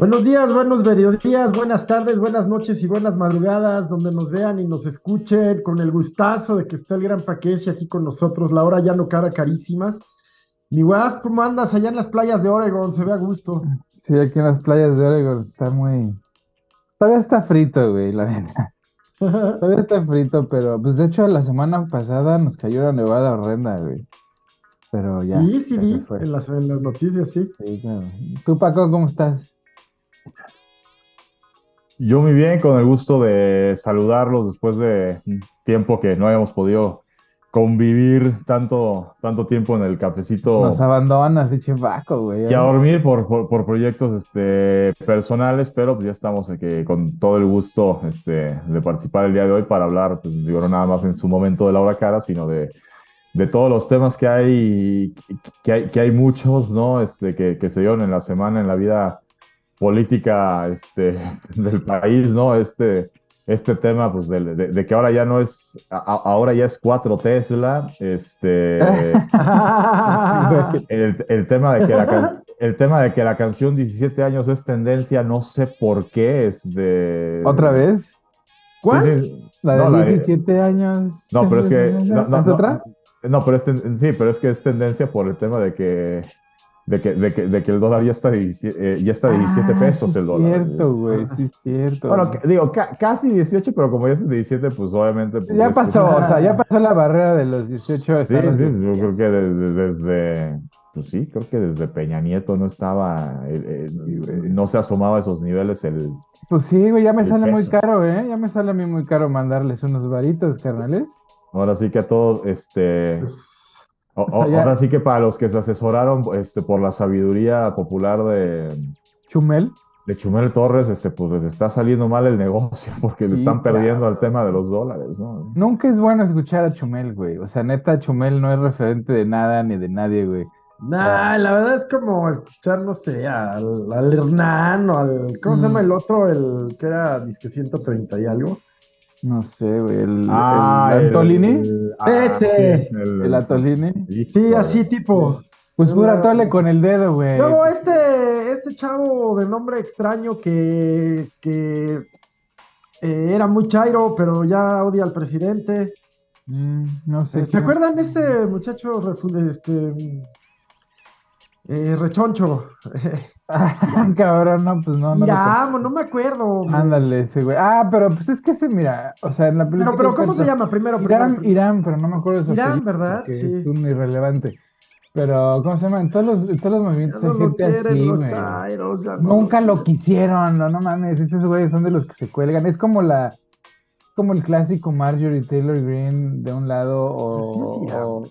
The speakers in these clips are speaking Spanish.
Buenos días, buenos mediodías, buenas tardes, buenas noches y buenas madrugadas, donde nos vean y nos escuchen, con el gustazo de que esté el gran Paqueshi aquí con nosotros, la hora ya no cara carísima. Mi guas, ¿cómo andas allá en las playas de Oregon? Se ve a gusto. Sí, aquí en las playas de Oregon está muy... Todavía está frito, güey, la neta. Todavía está frito, pero pues de hecho la semana pasada nos cayó una nevada horrenda, güey. Pero ya. sí, sí, vi las, en las noticias, sí. Sí, claro. ¿Tú, Paco, cómo estás? Yo muy bien, con el gusto de saludarlos después de un tiempo que no habíamos podido convivir tanto, tanto tiempo en el cafecito Nos abandonas, eche Paco, güey. y a dormir por, por, por proyectos este, personales, pero pues ya estamos que, con todo el gusto este, de participar el día de hoy para hablar, pues, digo, no nada más en su momento de la hora cara, sino de, de todos los temas que hay, que hay, que hay muchos, ¿no? Este, que, que se dieron en la semana en la vida política este, del país, ¿no? Este, este tema, pues, de, de- de que ahora ya no es, a- ahora ya es cuatro Tesla, este, el, el tema de que la can- el tema de que la canción 17 años es tendencia, no sé por qué, es de... ¿Otra vez? ¿Cuál? Sí, sí. La de No, la de- 17 años. No, pero es que... No, no, ¿Es otra? no, pero es sí, pero es que es tendencia por el tema de que, de que, de que, de que el dólar ya está, 17, eh, ya está 17 Ah, pesos sí el es dólar. cierto, güey, sí es cierto. Bueno, que- digo, ca- casi 18, pero como ya es 17, pues obviamente... pues, ya es- pasó, o sea, ya pasó la barrera de los 18 Sí, los sí, 18. yo creo que desde, desde, pues sí, creo que desde Peña Nieto no estaba, eh, eh, no se asomaba a esos niveles el... Pues sí, güey, ya me sale muy caro, ¿eh? Ya me sale a mí muy caro mandarles unos varitos, carnales. Ahora sí que a todos, este... o- O sea, ya- Ahora sí que para los que se asesoraron este, por la sabiduría popular de, Chumel. de Chumel Torres, este, pues les está saliendo mal el negocio porque le están perdiendo claro. al tema de los dólares, ¿no? Nunca es bueno escuchar a Chumel, güey. O sea, neta, Chumel no es referente de nada ni de nadie, güey. Nah, la verdad es como escuchar, no sé, al, al Hernán o al. ¿Cómo se Mm. llama el otro? El que era disque 130 y algo. No sé, güey. El, Ah, el el- Antolini. el- ah, Ese. sí, el- El Antolini. Sí, así tipo. Pues pura tole con el dedo, güey. Luego este, este chavo de nombre extraño que, que eh, era muy chairo, pero ya odia al presidente. Mm, no sé. Eh, ¿Se acuerdan de este muchacho refunde, este eh, rechoncho? Cabrón, no, pues no, no. Mira, no me acuerdo. con- Ándale, ese güey. Ah, pero pues es que ese, mira, o sea, en la Pero, política. pero hay ¿cómo se llama? Primero, Irán, primero. Irán, pero no me acuerdo de su Irán, ¿verdad? porque Sí. es un irrelevante. Pero, ¿cómo se llama? En todos los, en todos los movimientos no hay gente así, güey. chairos, ya no Nunca lo quisieron, no, no mames, esos güeyes son de los que se cuelgan. Es como la, como el clásico Marjorie Taylor Greene de un lado o, Pues sí, o-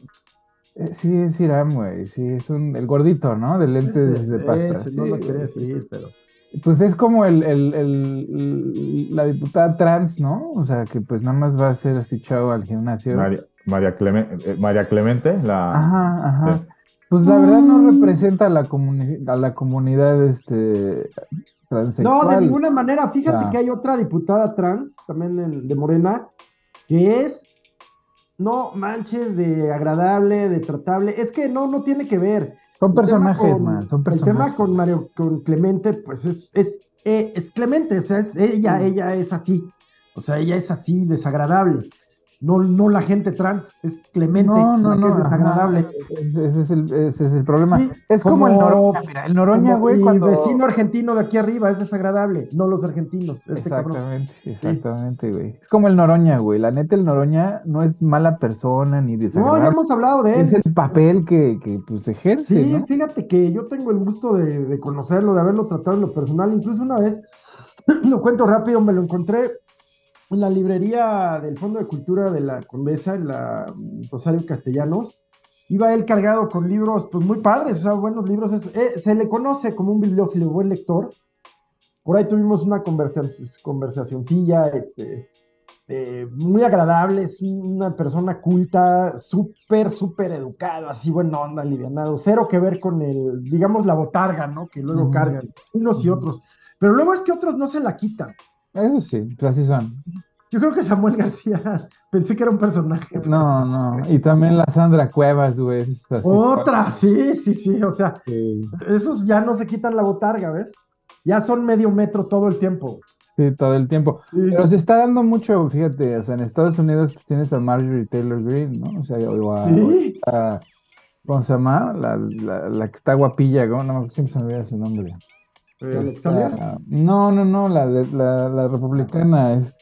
sí es Irán, güey, sí es un, el gordito, ¿no? De lentes Ese, de pasta. ese, no sí, lo güey, quería sí. decir, pero. Pues es como el, el, el- el- la diputada trans, ¿no? O sea, que pues nada más va a ser así chavo al gimnasio. María, María, Clemen- eh, María Clemente, la... Ajá, ajá. Sí. Pues la verdad no Mm. representa a la, comuni- a la comunidad este, transexual. No, de ninguna manera. Fíjate Ah. que hay otra diputada trans, también en- de Morena, que es, no manches, de agradable, de tratable. Es que no, no tiene que ver. Son El personajes, con- man, son El personajes. tema con Mario, con Clemente, pues es, es, eh, es Clemente, o sea, es- ella, ella es así. O sea, ella es así, desagradable. No, no la gente trans, es Clemente, No, no, es desagradable. Ese, ese es el, ese es el problema. Sí, es como, el Noroña, mira, el Noroña, güey, cuando... vecino argentino de aquí arriba es desagradable, no los argentinos. Este cabrón. Exactamente, exactamente, güey. Es como el Noroña, güey. La neta, el Noroña no es mala persona ni No, ya desagradable. hemos hablado de él. Es el papel que, que pues ejerce, Sí, ¿no? fíjate que yo tengo el gusto de, de conocerlo, de haberlo tratado en lo personal. Incluso una vez, lo cuento rápido, me lo encontré en la librería del Fondo de Cultura de la Condesa, en la mm, Rosario Castellanos. Iba él cargado con libros, pues muy padres, o sea, buenos libros. Es- eh, se le conoce como un bibliófilo, buen lector. Por ahí tuvimos una conversa conversacioncilla, este, eh, muy agradable, es una persona culta, súper, súper educado, así buena onda, alivianado, cero que ver con el, digamos, la botarga, ¿no? Que luego Ujú. cargan unos y Ujú. otros. Pero luego es que otros no se la quitan. Eso sí, pues así son. Yo creo que Samuel García, pensé que era un personaje. No, no. Y también la Sandra Cuevas, güey. Otra, sí, sí, sí, o sea, Sí. esos ya no se quitan la botarga, ¿ves? ya son medio metro todo el tiempo. Sí, todo el tiempo. Sí. Pero se está dando mucho, fíjate, o sea, en Estados Unidos pues, tienes a Marjorie Taylor Greene, ¿no? O sea, o a, Sí. a- ¿cómo se llama? La, la, la que está guapilla, ¿no? No, siempre se me olvida su nombre. Esta- no, no, no, la, de, la, la republicana es...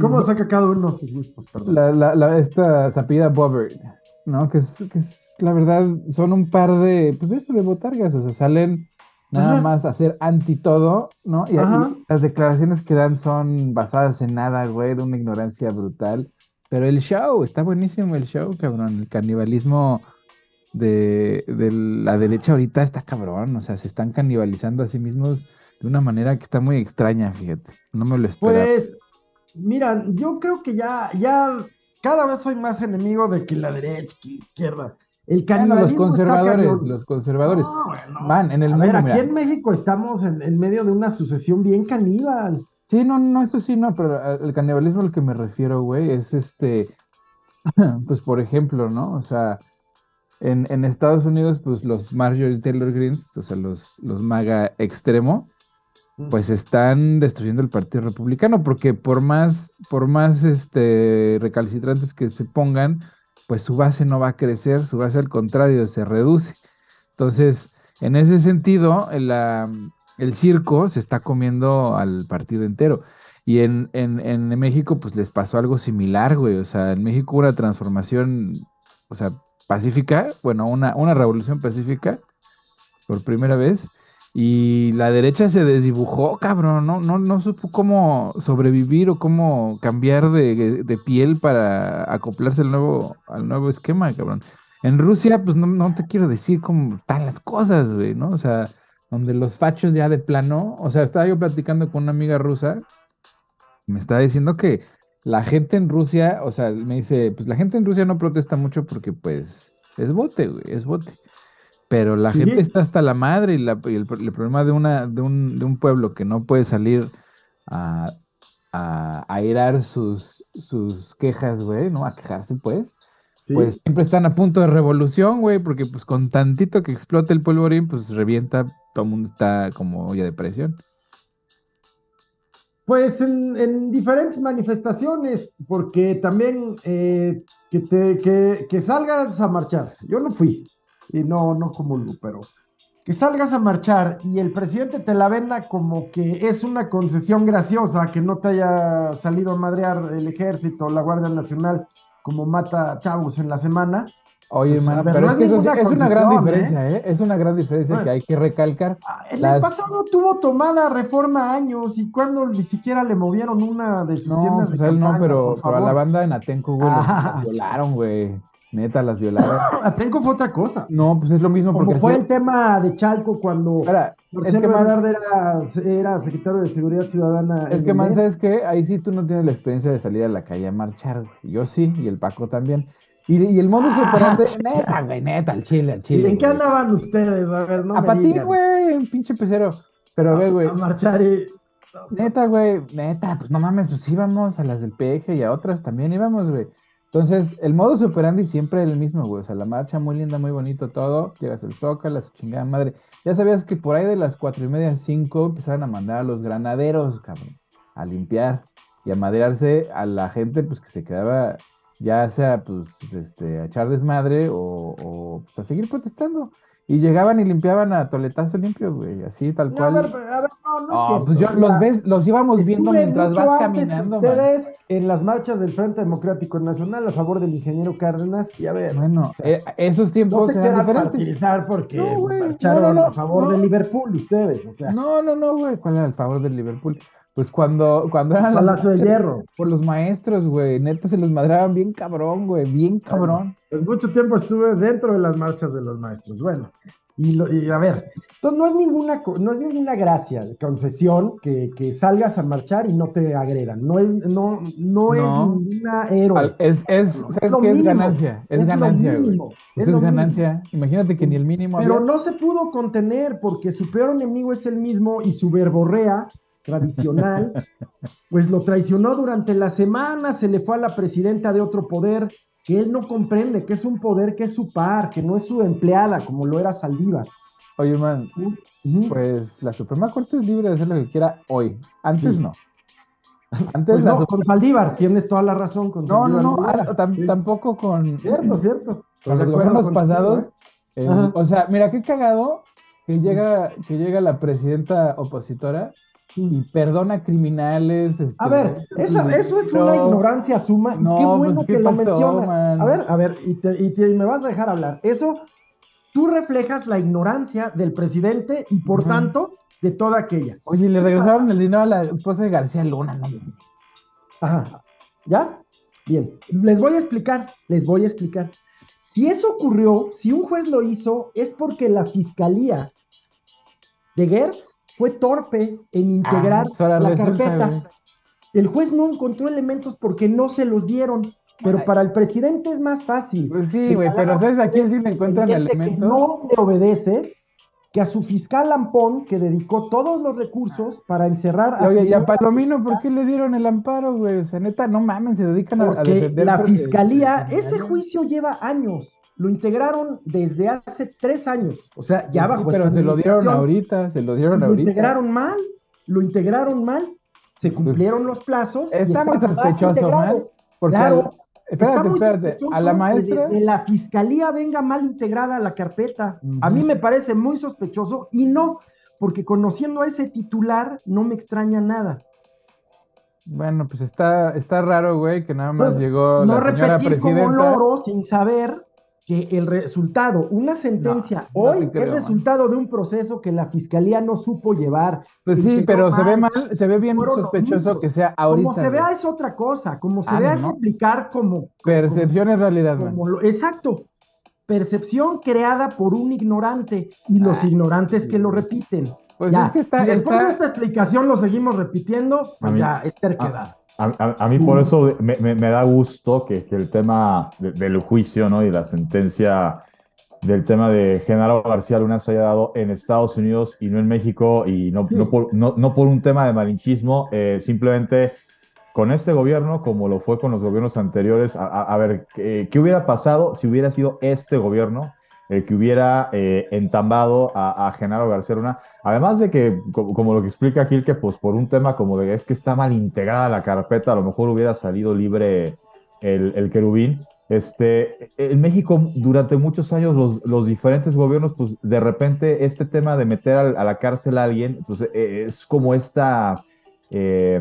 ¿Cómo saca cada uno sus gustos? Perdón. La, la, la- esta Sapida Bobbert, ¿no? Que es, que es, la verdad, son un par de, pues de eso, de botargas, o sea, salen nada Ajá. más a ser anti todo, ¿no? Y, y las declaraciones que dan son basadas en nada, güey, de una ignorancia brutal. Pero el show, está buenísimo el show, cabrón. El canibalismo de, de la derecha ahorita está cabrón, o sea, se están canibalizando a sí mismos de una manera que está muy extraña, fíjate. No me lo esperaba. Pues, mira, yo creo que ya, ya cada vez soy más enemigo de que la derecha, que la izquierda. El Bueno, los conservadores, los conservadores. No, bueno. Van en el A mundo, ver, aquí mira. en México estamos en, en medio de una sucesión bien caníbal. Sí, no, no, eso sí, no, pero eh, el canibalismo al que me refiero, güey, es este, pues por ejemplo, ¿no? O sea, en, en Estados Unidos, pues los Marjorie Taylor Greens, o sea, los, los MAGA extremo, pues están destruyendo el Partido Republicano, porque por más, por más este, recalcitrantes que se pongan, pues su base no va a crecer, su base al contrario, se reduce. Entonces, en ese sentido, el, ah, el circo se está comiendo al partido entero. Y en, en, en México, pues les pasó algo similar, güey. O sea, en México hubo una transformación, o sea, pacífica, bueno, una, una revolución pacífica por primera vez. Y la derecha se desdibujó, cabrón, no, no, no supo cómo sobrevivir o cómo cambiar de, de piel para acoplarse al nuevo, al nuevo esquema, cabrón. En Rusia, pues no, no te quiero decir cómo están las cosas, güey, ¿no? O sea, donde los fachos ya de plano, o sea, estaba yo platicando con una amiga rusa, me estaba diciendo que la gente en Rusia, o sea, me dice, pues la gente en Rusia no protesta mucho porque pues es bote, güey, es bote. Pero la Sí. gente está hasta la madre y, la- y el, el problema de, una, de, un, de un pueblo que no puede salir a, a airar sus, sus quejas, güey, ¿no? A quejarse, pues. Sí. Pues siempre están a punto de revolución, güey, porque pues con tantito que explote el polvorín, pues revienta, todo el mundo está como olla de presión. Pues en, en diferentes manifestaciones, porque también eh, que, te, que, salgas a marchar. Yo no fui, y no, no comulgo, pero que salgas a marchar y el presidente te la venda como que es una concesión graciosa que no te haya salido a madrear el ejército, la Guardia Nacional, como mata chavos en la semana. Oye, Pues, a mano, ver, pero no es que eso es una gran diferencia, ¿eh? Es una gran diferencia Bueno. que hay que recalcar. Ah, En Las- el pasado tuvo tomada reforma años y cuando ni siquiera le movieron una de sus No, tiendas pues de él no, pero, pero a la banda en Atenco, güey, Ah. las violaron, güey. Neta, las violaron. Atenco fue otra cosa. No, pues es lo mismo Como porque fue el tema de Chalco cuando Ahora, es que, man, era, era secretario de Seguridad Ciudadana. es que, el man. ¿sabes qué? Ahí sí tú no tienes la experiencia de salir a la calle a marchar. Yo sí, y el Paco también. Y, y el modus Ah, operandi, neta, güey, neta, al chile, al ¿Y chile. en qué andaban ustedes? A ver, no A patín, güey, un pinche pecero. Pero ve, güey, A marchar y... Neta, güey, neta, pues no mames, pues íbamos a las del peje y a otras también íbamos, güey. Entonces, el modus operandi siempre es el mismo, güey. O sea, la marcha muy linda, muy bonito todo. Llegas al Zócalo, su chingada madre. Ya sabías que por ahí de las cuatro y media, cinco, empezaron a mandar a los granaderos, cabrón, a limpiar y a madrearse a la gente, pues que se quedaba, ya sea, pues, este, a echar desmadre o, o, pues, a seguir protestando. Y llegaban y limpiaban a toletazo limpio, güey, así tal No, a cual. ver, a ver, no, no cierto. pues yo los ves, los íbamos viendo mientras vas caminando, man. Ustedes en las marchas del Frente Democrático Nacional a favor del ingeniero Cárdenas y a ver... Bueno, o sea, eh, esos no tiempos se eran diferentes. porque No, güey, marcharon no, no, no, a favor no. de Liverpool ustedes, o sea, No, no, no, güey. ¿Cuál era el favor del Liverpool? Pues cuando, cuando eran las de Hierro. por los maestros, güey. Neta se los madraban bien cabrón, güey. Bien cabrón. Pues mucho tiempo estuve dentro de las marchas de los maestros. Bueno, y, lo- y a ver, entonces no es ninguna, no es ninguna gracia, concesión que, que salgas a marchar y no te agredan. No es, no, no, No. es ninguna héroe. Es, es, No, ¿sabes? Es mínimo, ganancia. Es, ganancia, güey. Pues es es, ganancia. Imagínate que ni el mínimo Pero había. no se pudo contener porque su peor enemigo es el mismo y su verborrea tradicional, pues lo traicionó durante la semana, se le fue a la presidenta de otro poder que él no comprende, que es un poder que es su par, que no es su empleada, como lo era Saldívar. Oye, man, pues la Suprema Corte es libre de hacer lo que quiera hoy. Antes Sí. no. Antes Pues la no, con Saldívar, tienes toda la razón. Con No, no, no, ah, tam- Sí. tampoco con, Cierto, cierto. con los gobiernos pasados. o sea, mira qué cagado que llega, que llega la presidenta opositora y perdona criminales. A este, ver, esa- eso es no, una ignorancia suma y No, qué bueno pues, ¿qué que lo mencionas. man? A ver, a ver, y, te- y te- y me vas a dejar hablar. Eso, tú reflejas la ignorancia del presidente y por tanto de toda aquella. Oye, le regresaron el dinero a la esposa de García Luna, ¿no? Ajá. ¿Ya? Bien. Les voy a explicar, les voy a explicar. Si eso ocurrió, si un juez lo hizo, es porque la fiscalía de Gertz fue torpe en integrar Ah, la resulta, carpeta. güey. El juez no encontró elementos porque no se los dieron. Pero para el presidente es más fácil. Pues sí, güey, pero ¿sabes a quién sí le encuentran gente que elementos? no le obedece que a su fiscal Lampón, que dedicó todos los recursos para encerrar a Oye, y a Palomino, ¿por qué le dieron el amparo, güey? O sea, neta, no mames, se dedican a, a Porque defender. la fiscalía, ese juicio lleva años. Lo integraron desde hace tres años. O sea, ya Pues sí, bajo pero se lo dieron ahorita, se lo dieron Lo ahorita. integraron mal. Lo integraron mal. Se cumplieron los plazos. Está muy mal sospechoso, man. Porque Claro. al- espérate, espérate. A la que maestra. desde la fiscalía venga mal integrada la carpeta. A mí me parece muy sospechoso y no, porque conociendo a ese titular no me extraña nada. Bueno, pues está, está raro, güey, que nada más Pues, llegó no la señora repetir como presidenta. loro sin saber que el resultado, una sentencia No, no hoy creo, es man. resultado de un proceso que la fiscalía no supo llevar. Pues sí, pero se ve mal. se ve bien sospechoso que sea ahorita. como se vea es otra cosa, como se Ah, vea no, explicar como, Percepción es realidad, man. como lo- exacto. Percepción creada por un ignorante y los Ah, ignorantes que lo repiten. Pues Ya, es que está, si después está- de esta explicación lo seguimos repitiendo, pues ya es terquedad. A, a- a mí por Mm. eso me, me- me da gusto que, que el tema de- del juicio ¿no? y la sentencia del tema de Genaro García Luna se haya dado en Estados Unidos y no en México y no, no, por, no, no por un tema de malinchismo, eh, simplemente con este gobierno, como lo fue con los gobiernos anteriores, a, a- a ver, ¿qué, qué hubiera pasado si hubiera sido este gobierno el que hubiera eh, entambado a, a Genaro García Luna? Además de que, co- como lo que explica Gil, que pues por un tema como de es que está mal integrada la carpeta, a lo mejor hubiera salido libre el, el querubín. Este, en México durante muchos años los, los diferentes gobiernos, pues de repente este tema de meter a, la cárcel a alguien, pues eh, es como esta eh,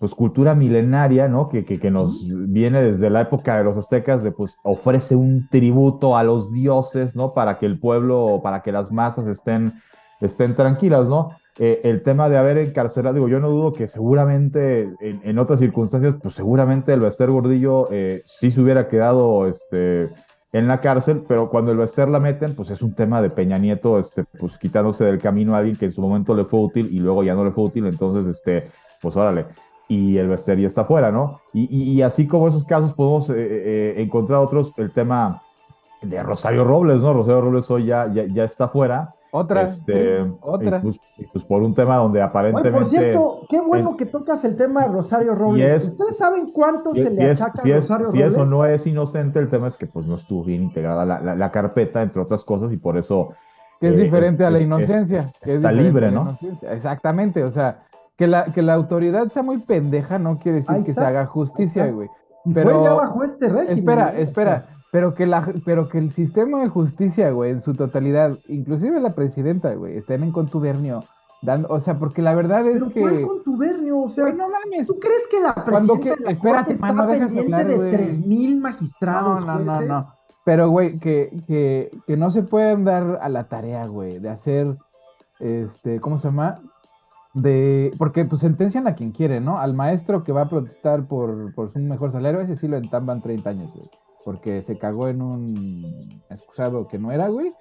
pues cultura milenaria, ¿no? Que, que, que nos viene desde la época de los aztecas, de pues ofrece un tributo a los dioses, ¿no? Para que el pueblo, para que las masas estén, estén tranquilas, ¿no? Eh, el tema de haber encarcelado, digo, yo no dudo que seguramente en, en otras circunstancias, pues seguramente el Bester Gordillo eh, sí se hubiera quedado este, en la cárcel, pero cuando el Bester la meten, pues es un tema de Peña Nieto, este, pues quitándose del camino a alguien que en su momento le fue útil y luego ya no le fue útil, entonces, este, pues órale. Y el Bester ya está fuera, ¿no? Y, y- y así como esos casos podemos eh, eh, encontrar otros, el tema de Rosario Robles, ¿no? Rosario Robles hoy ya, ya, ya está fuera. otra, Este, sí, otra. y pues, y pues por un tema donde Oye, aparentemente... por cierto, qué bueno en- que tocas el tema de Rosario Robles. es- ¿Ustedes saben cuánto Si, se si le es, achaca si a es- Rosario si Robles? eso no es inocente, el tema es que pues no estuvo bien integrada la, la- la carpeta, entre otras cosas, y por eso que es eh, diferente es- a la es- es- inocencia. que es está libre, ¿no? Exactamente, o sea, que la, que la autoridad sea muy pendeja no quiere decir que se haga justicia, güey. Pero- fue ya bajo este régimen. Espera, ¿eh? espera, pero que la, pero que el sistema de justicia, güey, en su totalidad, inclusive la presidenta, güey, estén en contubernio, dando, o sea, porque la verdad es Pero que, ¿cuál contubernio? O sea, güey, no mames, ¿tú crees que la Cuando presidenta que- de la espérate, Corte man, no está dejas pendiente hablar, de güey. 3.000 magistrados, no, no, no, no, pero güey, que, que, que no se pueden dar a la tarea, güey, de hacer, este, ¿cómo se llama? De, porque pues sentencian a quien quiere, ¿no? Al maestro que va a protestar por, por un mejor salario, ese sí lo entamban 30 años, güey. Porque se cagó en un excusado que no era, güey.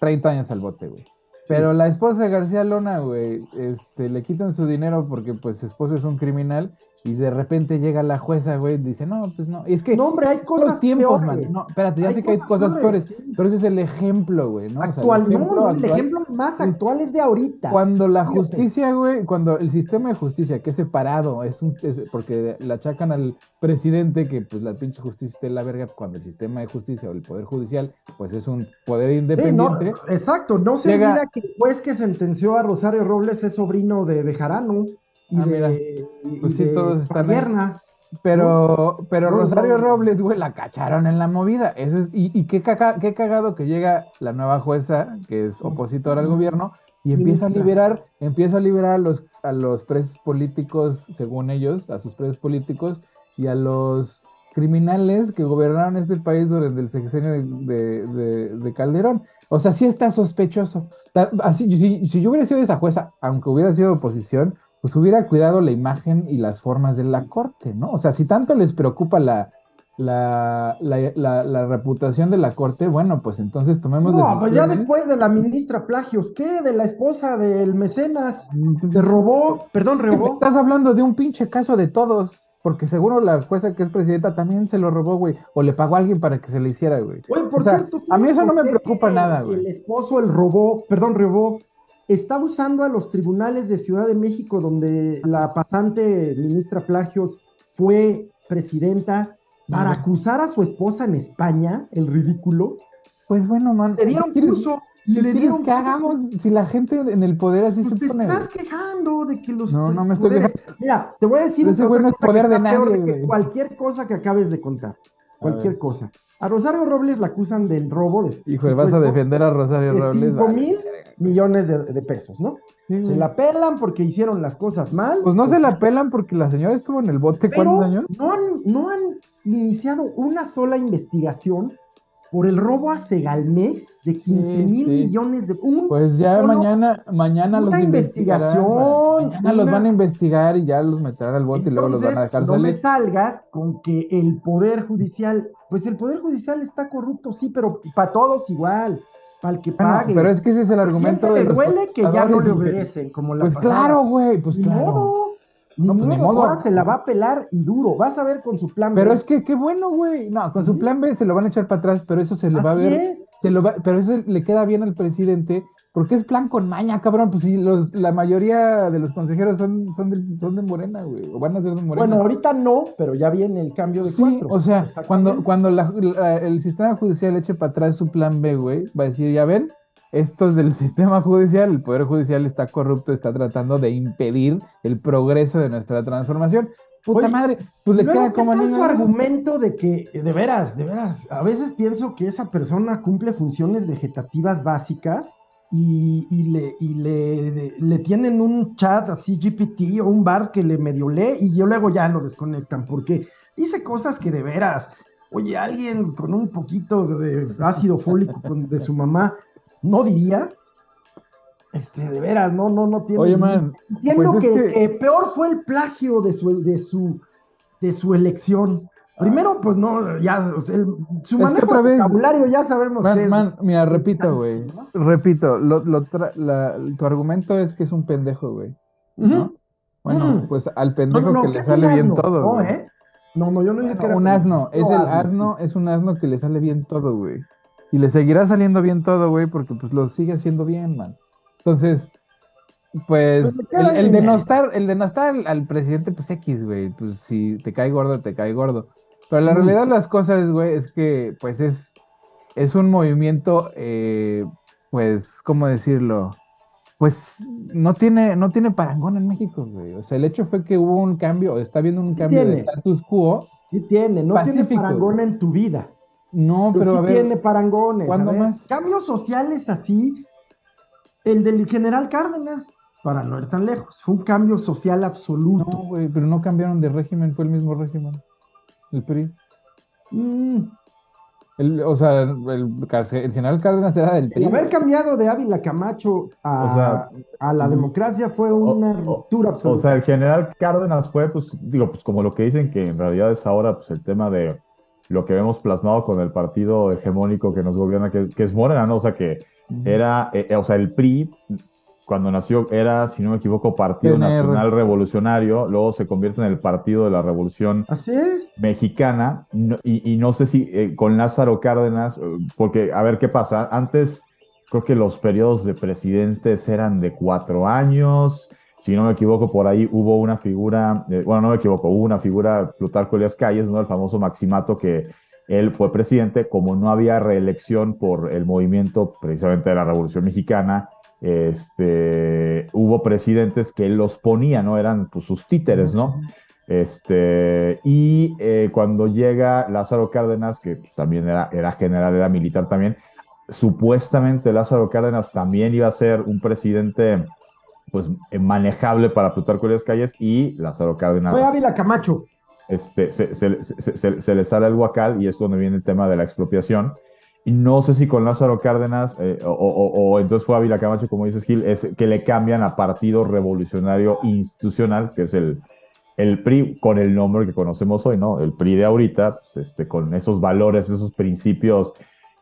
30 años al bote, güey. Pero la esposa de García Lona, güey, este, le quitan su dinero porque pues su esposo es un criminal y de repente llega la jueza, güey, y dice, no, pues no. Es que No, hombre, hay son los cosas tiempos, peores. man. No, espérate, ya Hay sé que hay cosas cosas peores, pero ese es el ejemplo, güey, ¿no? O sea, el Actual, no, ejemplo no, el ejemplo más actual es de ahorita. Cuando la justicia, güey, cuando el sistema de justicia, que es separado, es un, es- porque le achacan al presidente que pues la pinche justicia está en la verga, cuando el sistema de justicia o el poder judicial, pues es un poder Sí, no, independiente. exacto, no se Llega- olvida que el juez que sentenció a Rosario Robles es sobrino de Bejarano y Ah, mira. y Pues sí, de todos están ahí. Pero, pero No, Rosario no. Robles, güey, la cacharon en la movida. Ese es- y y qué, caga- qué cagado que llega la nueva jueza, que es opositora al gobierno, y empieza a liberar, empieza a liberar a los, a los presos políticos, según ellos, a sus presos políticos, y a los criminales que gobernaron este país durante el sexenio de, de- de- de Calderón. O sea, sí está sospechoso. Así, si, si yo hubiera sido esa jueza, aunque hubiera sido oposición, pues hubiera cuidado la imagen y las formas de la corte, ¿no? O sea, si tanto les preocupa la, la, la, la- la reputación de la corte, bueno, pues entonces tomemos No, pues ya después de la ministra Plagios, ¿qué? De la esposa del mecenas. Mm, Te robó, perdón, robó. Estás hablando de un pinche caso de todos, porque seguro la jueza que es presidenta también se lo robó, güey, o le pagó a alguien para que se le hiciera, güey. Oye, por O sea, cierto, a mí eso no me ¿por qué preocupa nada, güey. El esposo, el robó, perdón, robó, está usando a los tribunales de Ciudad de México, donde la pasante ministra Plagios fue presidenta, para acusar a su esposa en España, el ridículo. Pues bueno, man, Le dieron ¿qué curso le quieres que hagamos si la gente en el poder así Pues se te pone, estás güey? quejando de que los No, no me estoy poderes- Mira, te voy a decir ese güey no es poder de nadie, cualquier cosa que acabes de contar. Cualquier cosa. A Rosario Robles la acusan del robo de Hijo, vas a defender a Rosario de Robles. cinco vale, mil verga. millones de, de pesos, ¿no? Sí, Se la pelan porque hicieron las cosas mal. Pues no se la pelan porque la señora estuvo en el bote pero cuántos años. No han, no han iniciado una sola investigación por el robo a Segalmex de 15 mil sí. millones de... Un, Pues ya solo mañana, mañana los investigación, Mañana los una- van a investigar y ya los meterán al bote y luego los van a dejar Entonces, no me salir. salgas con que el Poder Judicial, pues el Poder Judicial está corrupto, sí, pero para todos igual, para el que Bueno, pague. pero es que ese es el Al argumento de le los duele que ya no le obedecen, como la Pues pasada. claro, güey, pues claro. No, pues ni modo, ahora se la va a pelar y duro, vas a ver con su plan Pero B. es que qué bueno, güey. No, con su plan B se lo van a echar para atrás, pero eso se le va a ver. es. Se lo va, pero eso le queda bien al presidente, porque es plan con maña, cabrón. Pues si los, la mayoría de los consejeros son, son, de, son de Morena, güey, o van a ser de Morena. Bueno, ahorita no, pero ya viene el cambio de Sí, cuatro. o sea, cuando, cuando la- la- el sistema judicial eche para atrás su plan B, güey, va a decir, ya ven, estos del sistema judicial, el Poder Judicial está corrupto, está tratando de impedir el progreso de nuestra transformación. Puta Oye, madre, pues le queda ¿qué como anillo su argumento de que, de veras, de veras, a veces pienso que esa persona cumple funciones vegetativas básicas y, y le, y le, le tienen un chat así GPT o un bar que le medio lee y yo luego ya lo desconectan porque dice cosas que de veras, oye, alguien con un poquito de ácido fólico de su mamá no diría. Este, de veras, no, no, no tiene. Oye, man, Entiendo pues es que, que- que peor fue el plagio de su, de su, de su elección. Primero, pues no, ya, o sea, el- su Es que otra vez- vocabulario ya sabemos que Man, es- man, mira, repito, güey. Repito, lo, lo tra- la- tu argumento es que es un pendejo, güey. ¿no? Bueno, pues al pendejo no, no, que ¿qué le sale bien asno? todo, No, güey. ¿eh? No, no, yo no dije que era Un asno, es el asno, es un asno que le sale bien todo, güey. Y le seguirá saliendo bien todo, güey, porque pues lo sigue haciendo bien, man. Entonces, pues, Pues el, el denostar, el denostar al, al presidente, pues X, güey. Pues si te cae gordo, te cae gordo. Pero la Mm. realidad de las cosas, güey, es que, pues es, es un movimiento, eh, pues, ¿cómo decirlo? Pues no tiene, no tiene parangón en México, güey. O sea, el hecho fue que hubo un cambio, está habiendo un cambio de tiene. status quo. Sí tiene, no Pacífico, tiene parangón güey. en tu vida. No, Pero, pero sí a ver. tiene parangones. ¿cuándo ver. más? Cambios sociales así, el del general Cárdenas, para no ir tan lejos, fue un cambio social absoluto. No, güey, pero no cambiaron de régimen, fue el mismo régimen. El PRI. Mm, El, o sea, el, el general Cárdenas era del El PRI. haber cambiado de Ávila Camacho a, O sea, a la democracia fue una o- ruptura O absoluta. sea, el general Cárdenas fue, pues, digo, pues como lo que dicen que en realidad es ahora, pues el tema de lo que vemos plasmado con el partido hegemónico que nos gobierna, que, que es Morena, ¿no? O sea, que era, eh, eh, o sea, el PRI, cuando nació, era, si no me equivoco, Partido PNR. Nacional Revolucionario, luego se convierte en el Partido de la Revolución Así es. Mexicana, no- y, y no sé si eh, con Lázaro Cárdenas, porque, a ver qué pasa, antes creo que los periodos de presidentes eran de cuatro años, si no me equivoco, por ahí hubo una figura, eh, bueno, no me equivoco, hubo una figura, Plutarco Elias Calles, ¿no? El famoso Maximato que él fue presidente, como no había reelección por el movimiento precisamente de la Revolución Mexicana, este, hubo presidentes que los ponía, ¿no? Eran pues, sus títeres, ¿no? Este, y eh, cuando llega Lázaro Cárdenas, que también era, era general, era militar también, supuestamente Lázaro Cárdenas también iba a ser un presidente pues eh, manejable para Plutarco Elías Calles y Lázaro Cárdenas Fue Ávila Camacho. este, se, se- se- se- le sale el guacal y es donde viene el tema de la expropiación. Y no sé si con Lázaro Cárdenas eh, o, o- o entonces fue Ávila Camacho, como dices Gil, es que le cambian a Partido Revolucionario Institucional, que es el, el PRI con el nombre que conocemos hoy, ¿no? El PRI de ahorita, pues, este, con esos valores, esos principios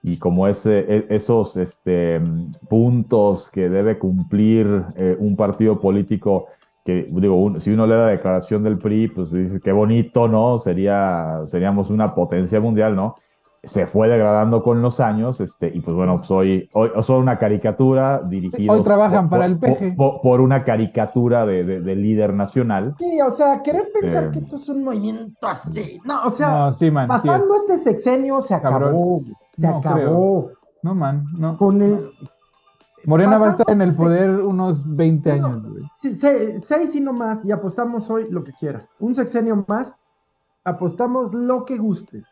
y como ese, e- esos este, puntos que debe cumplir eh, un partido político que digo, un- si uno lee la declaración del PRI, pues dice qué bonito, ¿no? Sería, seríamos una potencia mundial, ¿no? Se fue degradando con los años, este, y pues bueno, pues hoy, son una caricatura dirigida. hoy trabajan para el PG. Por, por una caricatura de, de- de líder nacional. Sí, o sea, querer Este- pensar que esto es un movimiento así. No, o sea, No, sí, man. sí es. pasando este sexenio se Cabrón. acabó. güey, Se No acabó. No, man, no. Con el, Morena va a estar en el poder unos 20 Sí, no. años, güey. Seis y no más, y apostamos hoy lo que quiera. Un sexenio más, apostamos lo que gustes.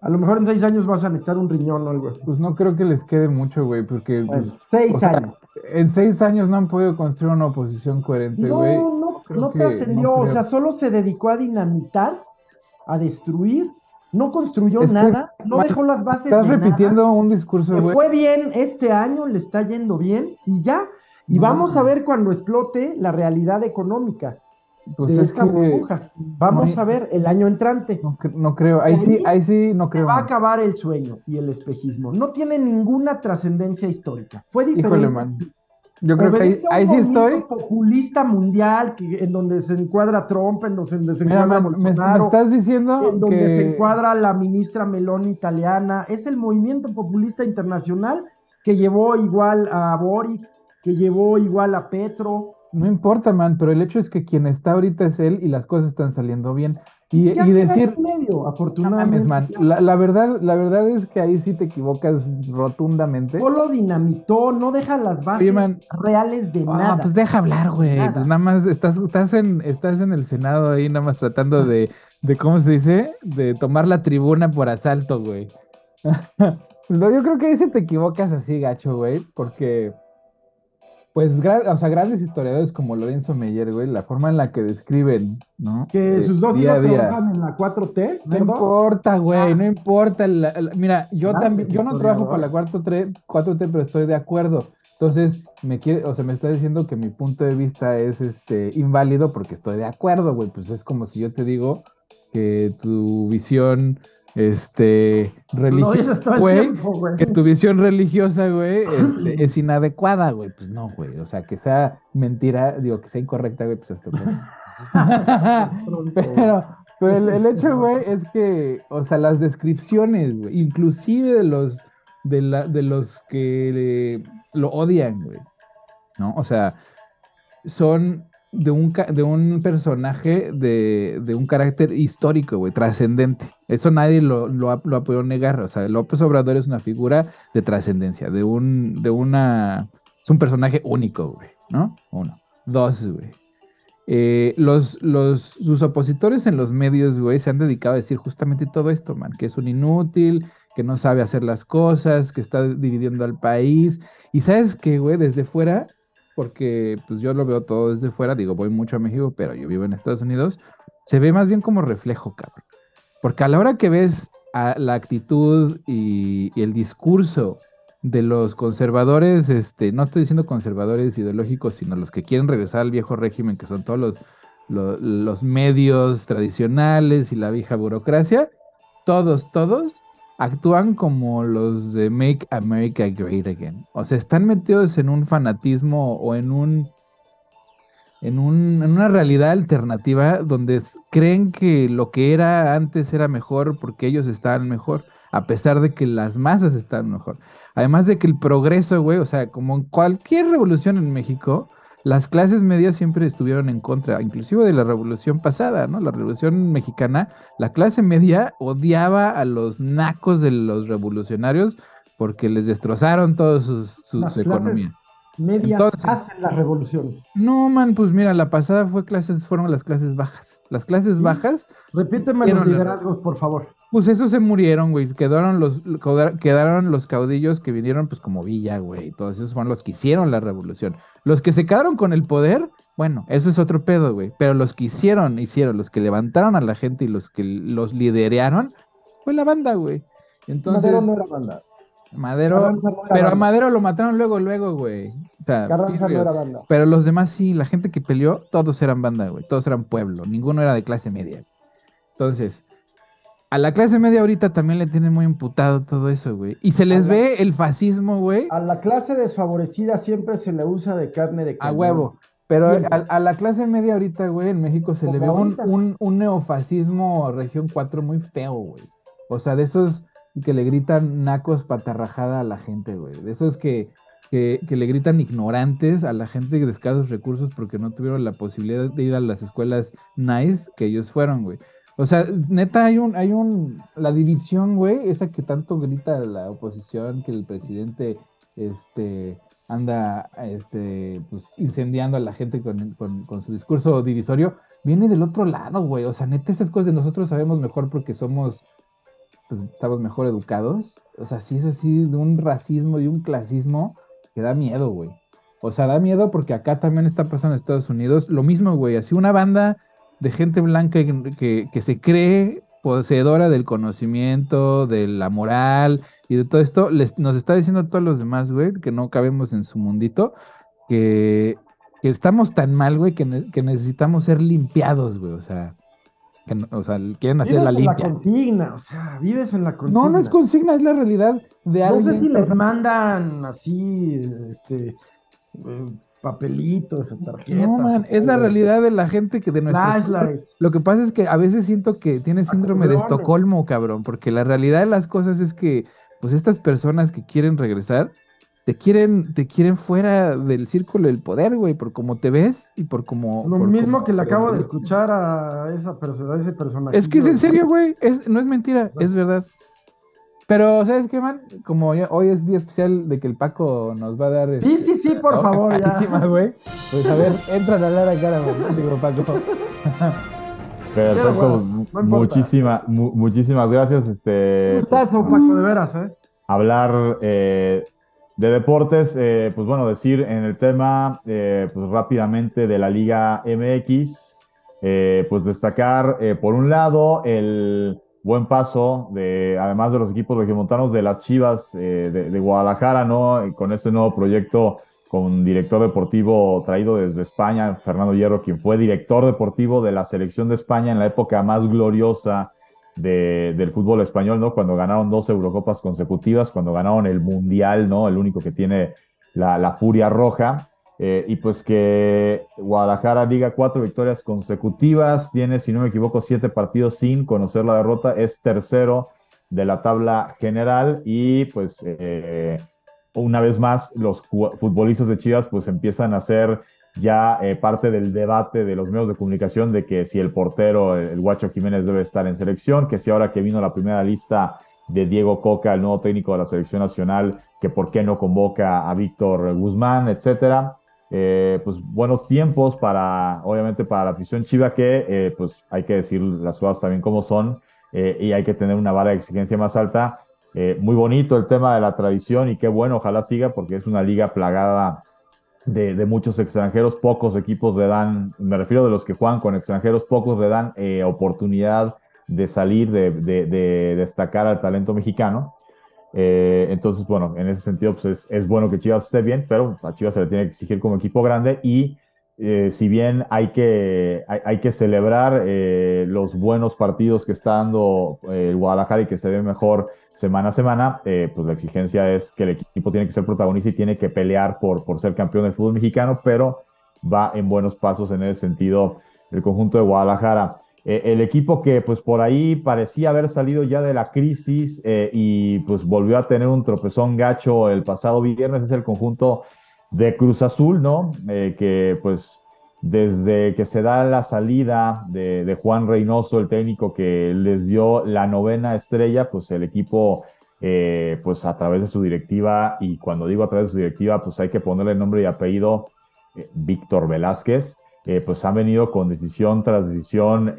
A lo mejor en seis años vas a necesitar un riñón o algo así. Pues no creo que les quede mucho, güey, porque Bueno, pues, seis o sea, años. en seis años no han podido construir una oposición coherente, No, güey. no, no que- trascendió, no o sea, solo se dedicó a dinamitar, a destruir, no construyó Es que, nada, no man, dejó las bases Estás de nada. repitiendo un discurso, Le fue bien este año, le está yendo bien y ya. Y No. vamos a ver cuando explote la realidad económica Pues de es esta que burbuja. Vamos no hay- a ver el año entrante. no, cre- no creo. Ahí sí, Ahí sí no creo. va a acabar el sueño y el espejismo. No tiene ninguna trascendencia histórica. Fue diferente. Híjole, man. Yo creo que ahí, sí estoy. populista mundial que, en donde se encuadra Trump, en donde se Mira, encuadra man, me, estás diciendo en donde que se encuadra la ministra Meloni italiana. Es el movimiento populista internacional que llevó igual a Boric, que llevó igual a Petro. no importa, man, pero el hecho es que quien está ahorita es él y las cosas están saliendo bien. Y, y decir, medio, afortunadamente. mames, man, la, la verdad, la verdad es que ahí sí te equivocas rotundamente. Solo dinamitó, no deja las bases Oye, man. reales de Ah, nada. pues deja hablar, güey. Pues nada más estás, estás en, estás en el Senado ahí, nada más tratando de, de, ¿cómo se dice? De tomar la tribuna por asalto, güey. No, yo creo que ahí sí te equivocas así, gacho, güey, porque, pues, o sea, grandes historiadores como Lorenzo Meyer, güey, la forma en la que describen, ¿no? que Eh, sus dos día hijos trabajan en la 4T, No ¿verdad? importa, güey, Ah. no importa. la- la- mira, yo también, yo no trabajo para la 4T, 4T, pero estoy de acuerdo. Entonces, me quiere, o sea, me está diciendo que mi punto de vista es este inválido porque estoy de acuerdo, güey. Pues es como si yo te digo que tu visión, este, religiosa, güey, que tu visión religiosa, güey, este, es inadecuada, güey. Pues no, güey. O sea, que sea mentira, digo, que sea incorrecta, güey, pues hasta pero, pero el, el hecho, güey, es que, o sea, las descripciones, güey, inclusive de los, de, la, de los que lo odian, güey, ¿no? O sea, son de un, de un personaje de, de un carácter histórico, güey, trascendente. Eso nadie lo, lo, ha, lo ha podido negar. O sea, López Obrador es una figura de trascendencia, de un, de una, es un personaje único, güey, ¿no? Uno. Dos, güey. Eh, los, los, sus opositores en los medios, güey, se han dedicado a decir justamente todo esto, man, que es un inútil, que no sabe hacer las cosas, que está dividiendo al país. Y sabes que, güey, desde fuera, porque pues yo lo veo todo desde fuera, digo, voy mucho a México, pero yo vivo en Estados Unidos, se ve más bien como reflejo, cabrón. Porque a la hora que ves la actitud y, el discurso de los conservadores, este, no estoy diciendo conservadores ideológicos, sino los que quieren regresar al viejo régimen, que son todos los, lo- los medios tradicionales y la vieja burocracia, todos, todos actúan como los de Make America Great Again. O sea, están metidos en un fanatismo o en un en, un, en una realidad alternativa donde creen que lo que era antes era mejor porque ellos estaban mejor, a pesar de que las masas estaban mejor. Además de que el progreso, güey, o sea, como en cualquier revolución en México, las clases medias siempre estuvieron en contra, inclusive de la revolución pasada, ¿no? La revolución mexicana, la clase media odiaba a los nacos de los revolucionarios porque les destrozaron toda su, su, economía. Medias hacen las revoluciones. No, man, pues mira, la pasada fue clases, fueron las clases bajas. Las clases bajas. Repíteme los liderazgos, por favor. Pues esos se murieron, güey. Quedaron los, quedaron los caudillos que vinieron, pues como Villa, güey. Todos esos fueron los que hicieron la revolución. Los que se quedaron con el poder, bueno, eso es otro pedo, güey. Pero los que hicieron, hicieron, los que levantaron a la gente y los que los liderearon, fue la banda, güey. Entonces. Madero no era banda. Madero, pero a Madero lo mataron luego, luego, güey. O sea, Carranza no era banda. Pero los demás sí, la gente que peleó, todos eran banda, güey. Todos eran pueblo. Ninguno era de clase media. Entonces, a la clase media ahorita también le tienen muy imputado todo eso, güey. Y se les ve el fascismo, güey. A la clase desfavorecida siempre se le usa de carne de A huevo. Pero a, la clase media ahorita, güey, en México se le ve un, un, neofascismo región 4 muy feo, güey. O sea, de esos que le gritan nacos patarrajada a la gente, güey. De esos que, que, que, le gritan ignorantes a la gente de escasos recursos porque no tuvieron la posibilidad de ir a las escuelas nice que ellos fueron, güey. O sea, neta, hay un, hay un, la división, güey, esa que tanto grita la oposición, que el presidente, este, anda, este, pues, incendiando a la gente con, su discurso divisorio, viene del otro lado, güey. O sea, neta, esas cosas nosotros sabemos mejor porque somos, pues, estamos mejor educados. O sea, sí es así de un racismo y un clasismo que da miedo, güey. O sea, da miedo porque acá también está pasando en Estados Unidos lo mismo, güey. Así una banda de gente blanca que, que, se cree poseedora del conocimiento, de la moral y de todo esto, les, nos está diciendo a todos los demás, güey, que no cabemos en su mundito, que, estamos tan mal, güey, que, necesitamos ser limpiados, güey, o sea, que, o sea, quieren hacer la limpia. la consigna, o sea, vives en la consigna. No, no es consigna, es la realidad de alguien. No sé si les mandan así, este, eh, papelitos o tarjetas. No, man, es la realidad de la gente que de nuestra. Lo que pasa es que a veces siento que tiene síndrome de Estocolmo, cabrón, porque la realidad de las cosas es que, pues, estas personas que quieren regresar, te quieren, te quieren fuera del círculo del poder, güey, por cómo te ves y por cómo. Lo mismo que le acabo de escuchar a esa persona, a ese personaje. Es que es en serio, güey, es, no es mentira, es verdad. Pero, ¿sabes qué, man? Como hoy es día especial de que el Paco nos va a dar. Sí, sí, sí, por favor, ya. güey. Pues a ver, entra a hablar a cara, digo, Paco. Perfecto, muchísima, muchísimas gracias. Este, Un gustazo, pues, Paco, de veras, ¿eh? Hablar eh, de deportes, eh, pues bueno, decir en el tema, eh, pues rápidamente de la Liga MX, pues destacar, por un lado, el buen paso, de, además de los equipos regiomontanos de las Chivas eh, de, Guadalajara, ¿no? con este nuevo proyecto con director deportivo traído desde España, Fernando Hierro, quien fue director deportivo de la selección de España en la época más gloriosa del fútbol español, ¿no? Cuando ganaron dos Eurocopas consecutivas, cuando ganaron el Mundial, ¿no? El único que tiene la Furia Roja. Eh, y pues que Guadalajara diga cuatro victorias consecutivas, tiene, si no me equivoco, siete partidos sin conocer la derrota, es tercero de la tabla general y pues eh, una vez más los futbolistas de Chivas pues empiezan a ser ya eh, parte del debate de los medios de comunicación de que si el portero, el Guacho Jiménez debe estar en selección, que si ahora que vino la primera lista de Diego Coca, el nuevo técnico de la selección nacional, que por qué no convoca a Víctor Guzmán, etcétera. Eh, pues buenos tiempos para, obviamente, para la afición chiva, que eh, pues hay que decir las cosas también como son eh, y hay que tener una vara de exigencia más alta. muy bonito el tema de la tradición y qué bueno, ojalá siga porque es una liga plagada de, muchos extranjeros, pocos equipos le dan, me refiero de los que juegan con extranjeros, pocos le dan oportunidad de salir, de destacar al talento mexicano. Eh, entonces, bueno, en ese sentido, pues es, bueno que Chivas esté bien, pero a Chivas se le tiene que exigir como equipo grande y eh, si bien hay que, hay, que celebrar eh, los buenos partidos que está dando eh, el Guadalajara y que se ve mejor semana a semana, pues la exigencia es que el equipo tiene que ser protagonista y tiene que pelear por, por ser campeón del fútbol mexicano, pero va en buenos pasos en ese sentido el conjunto de Guadalajara. El equipo que pues por ahí parecía haber salido ya de la crisis y pues volvió a tener un tropezón gacho el pasado viernes es el conjunto de Cruz Azul, ¿no? Eh, que pues desde que se da la salida de, Juan Reynoso, el técnico que les dio la novena estrella, pues el equipo, eh, pues a través de su directiva, y cuando digo a través de su directiva, pues hay que ponerle nombre y apellido, eh, Víctor Velázquez, pues han venido con decisión tras decisión,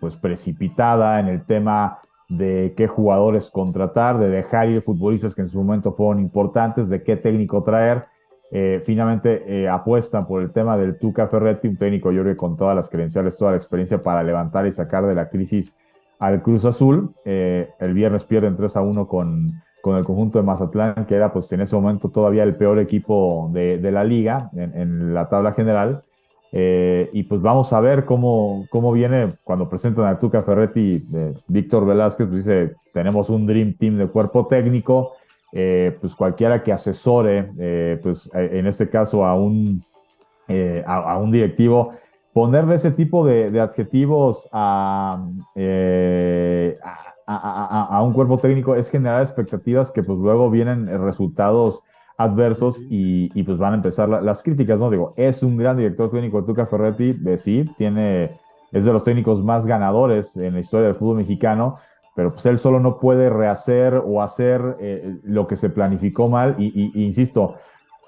pues precipitada en el tema de qué jugadores contratar, de dejar ir futbolistas que en su momento fueron importantes, de qué técnico traer. Eh, finalmente eh, apuestan por el tema del Tuca Ferretti, un técnico yo creo con todas las credenciales, toda la experiencia para levantar y sacar de la crisis al Cruz Azul. Eh, el viernes pierden 3 a 1 con, con el conjunto de Mazatlán, que era pues en ese momento todavía el peor equipo de, la liga en, la tabla general. Eh, y pues vamos a ver cómo, cómo viene cuando presentan a Tuca Ferretti, Víctor Velázquez, pues dice, tenemos un Dream Team de cuerpo técnico, eh, pues cualquiera que asesore, eh, pues en este caso a un, a, un directivo, ponerle ese tipo de, adjetivos a, a, a, un cuerpo técnico es generar expectativas que pues luego vienen resultados adversos y, pues van a empezar las críticas, ¿no? Digo, es un gran director técnico Tuca Ferretti, de sí, tiene, es de los técnicos más ganadores en la historia del fútbol mexicano, pero pues él solo no puede rehacer o hacer eh, lo que se planificó mal y, insisto,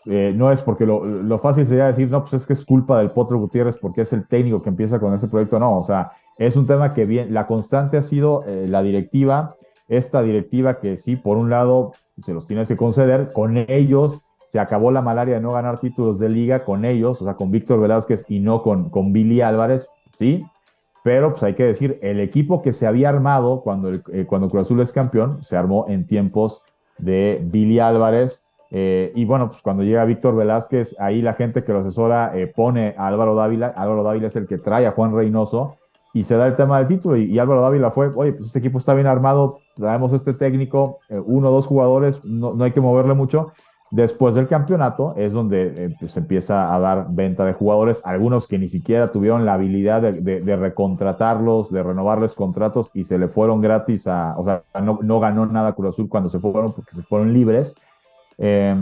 eh, no es porque lo, fácil sería decir, no, pues es que es culpa del Potro Gutiérrez porque es el técnico que empieza con ese proyecto, no, o sea, es un tema que bien, la constante ha sido eh, la directiva, esta directiva que sí, por un lado, se los tienes que conceder. Con ellos se acabó la malaria de no ganar títulos de liga, con ellos, o sea, con Víctor Velázquez y no con, con Billy Álvarez, ¿sí? Pero pues hay que decir, el equipo que se había armado cuando, el, eh, cuando Cruz Azul es campeón, se armó en tiempos de Billy Álvarez. Eh, y bueno, pues cuando llega Víctor Velázquez, ahí la gente que lo asesora eh, pone a Álvaro Dávila. Álvaro Dávila es el que trae a Juan Reynoso y se da el tema del título. Y, Álvaro Dávila fue, oye, pues este equipo está bien armado, traemos este técnico, eh, uno o dos jugadores, no, no, hay que moverle mucho. Después del campeonato es donde eh, pues, se empieza a dar venta de jugadores, algunos que ni siquiera tuvieron la habilidad de, de, recontratarlos, de renovarles contratos y se le fueron gratis a, o sea, no, no ganó nada Cruz Azul cuando se fueron porque se fueron libres. Eh,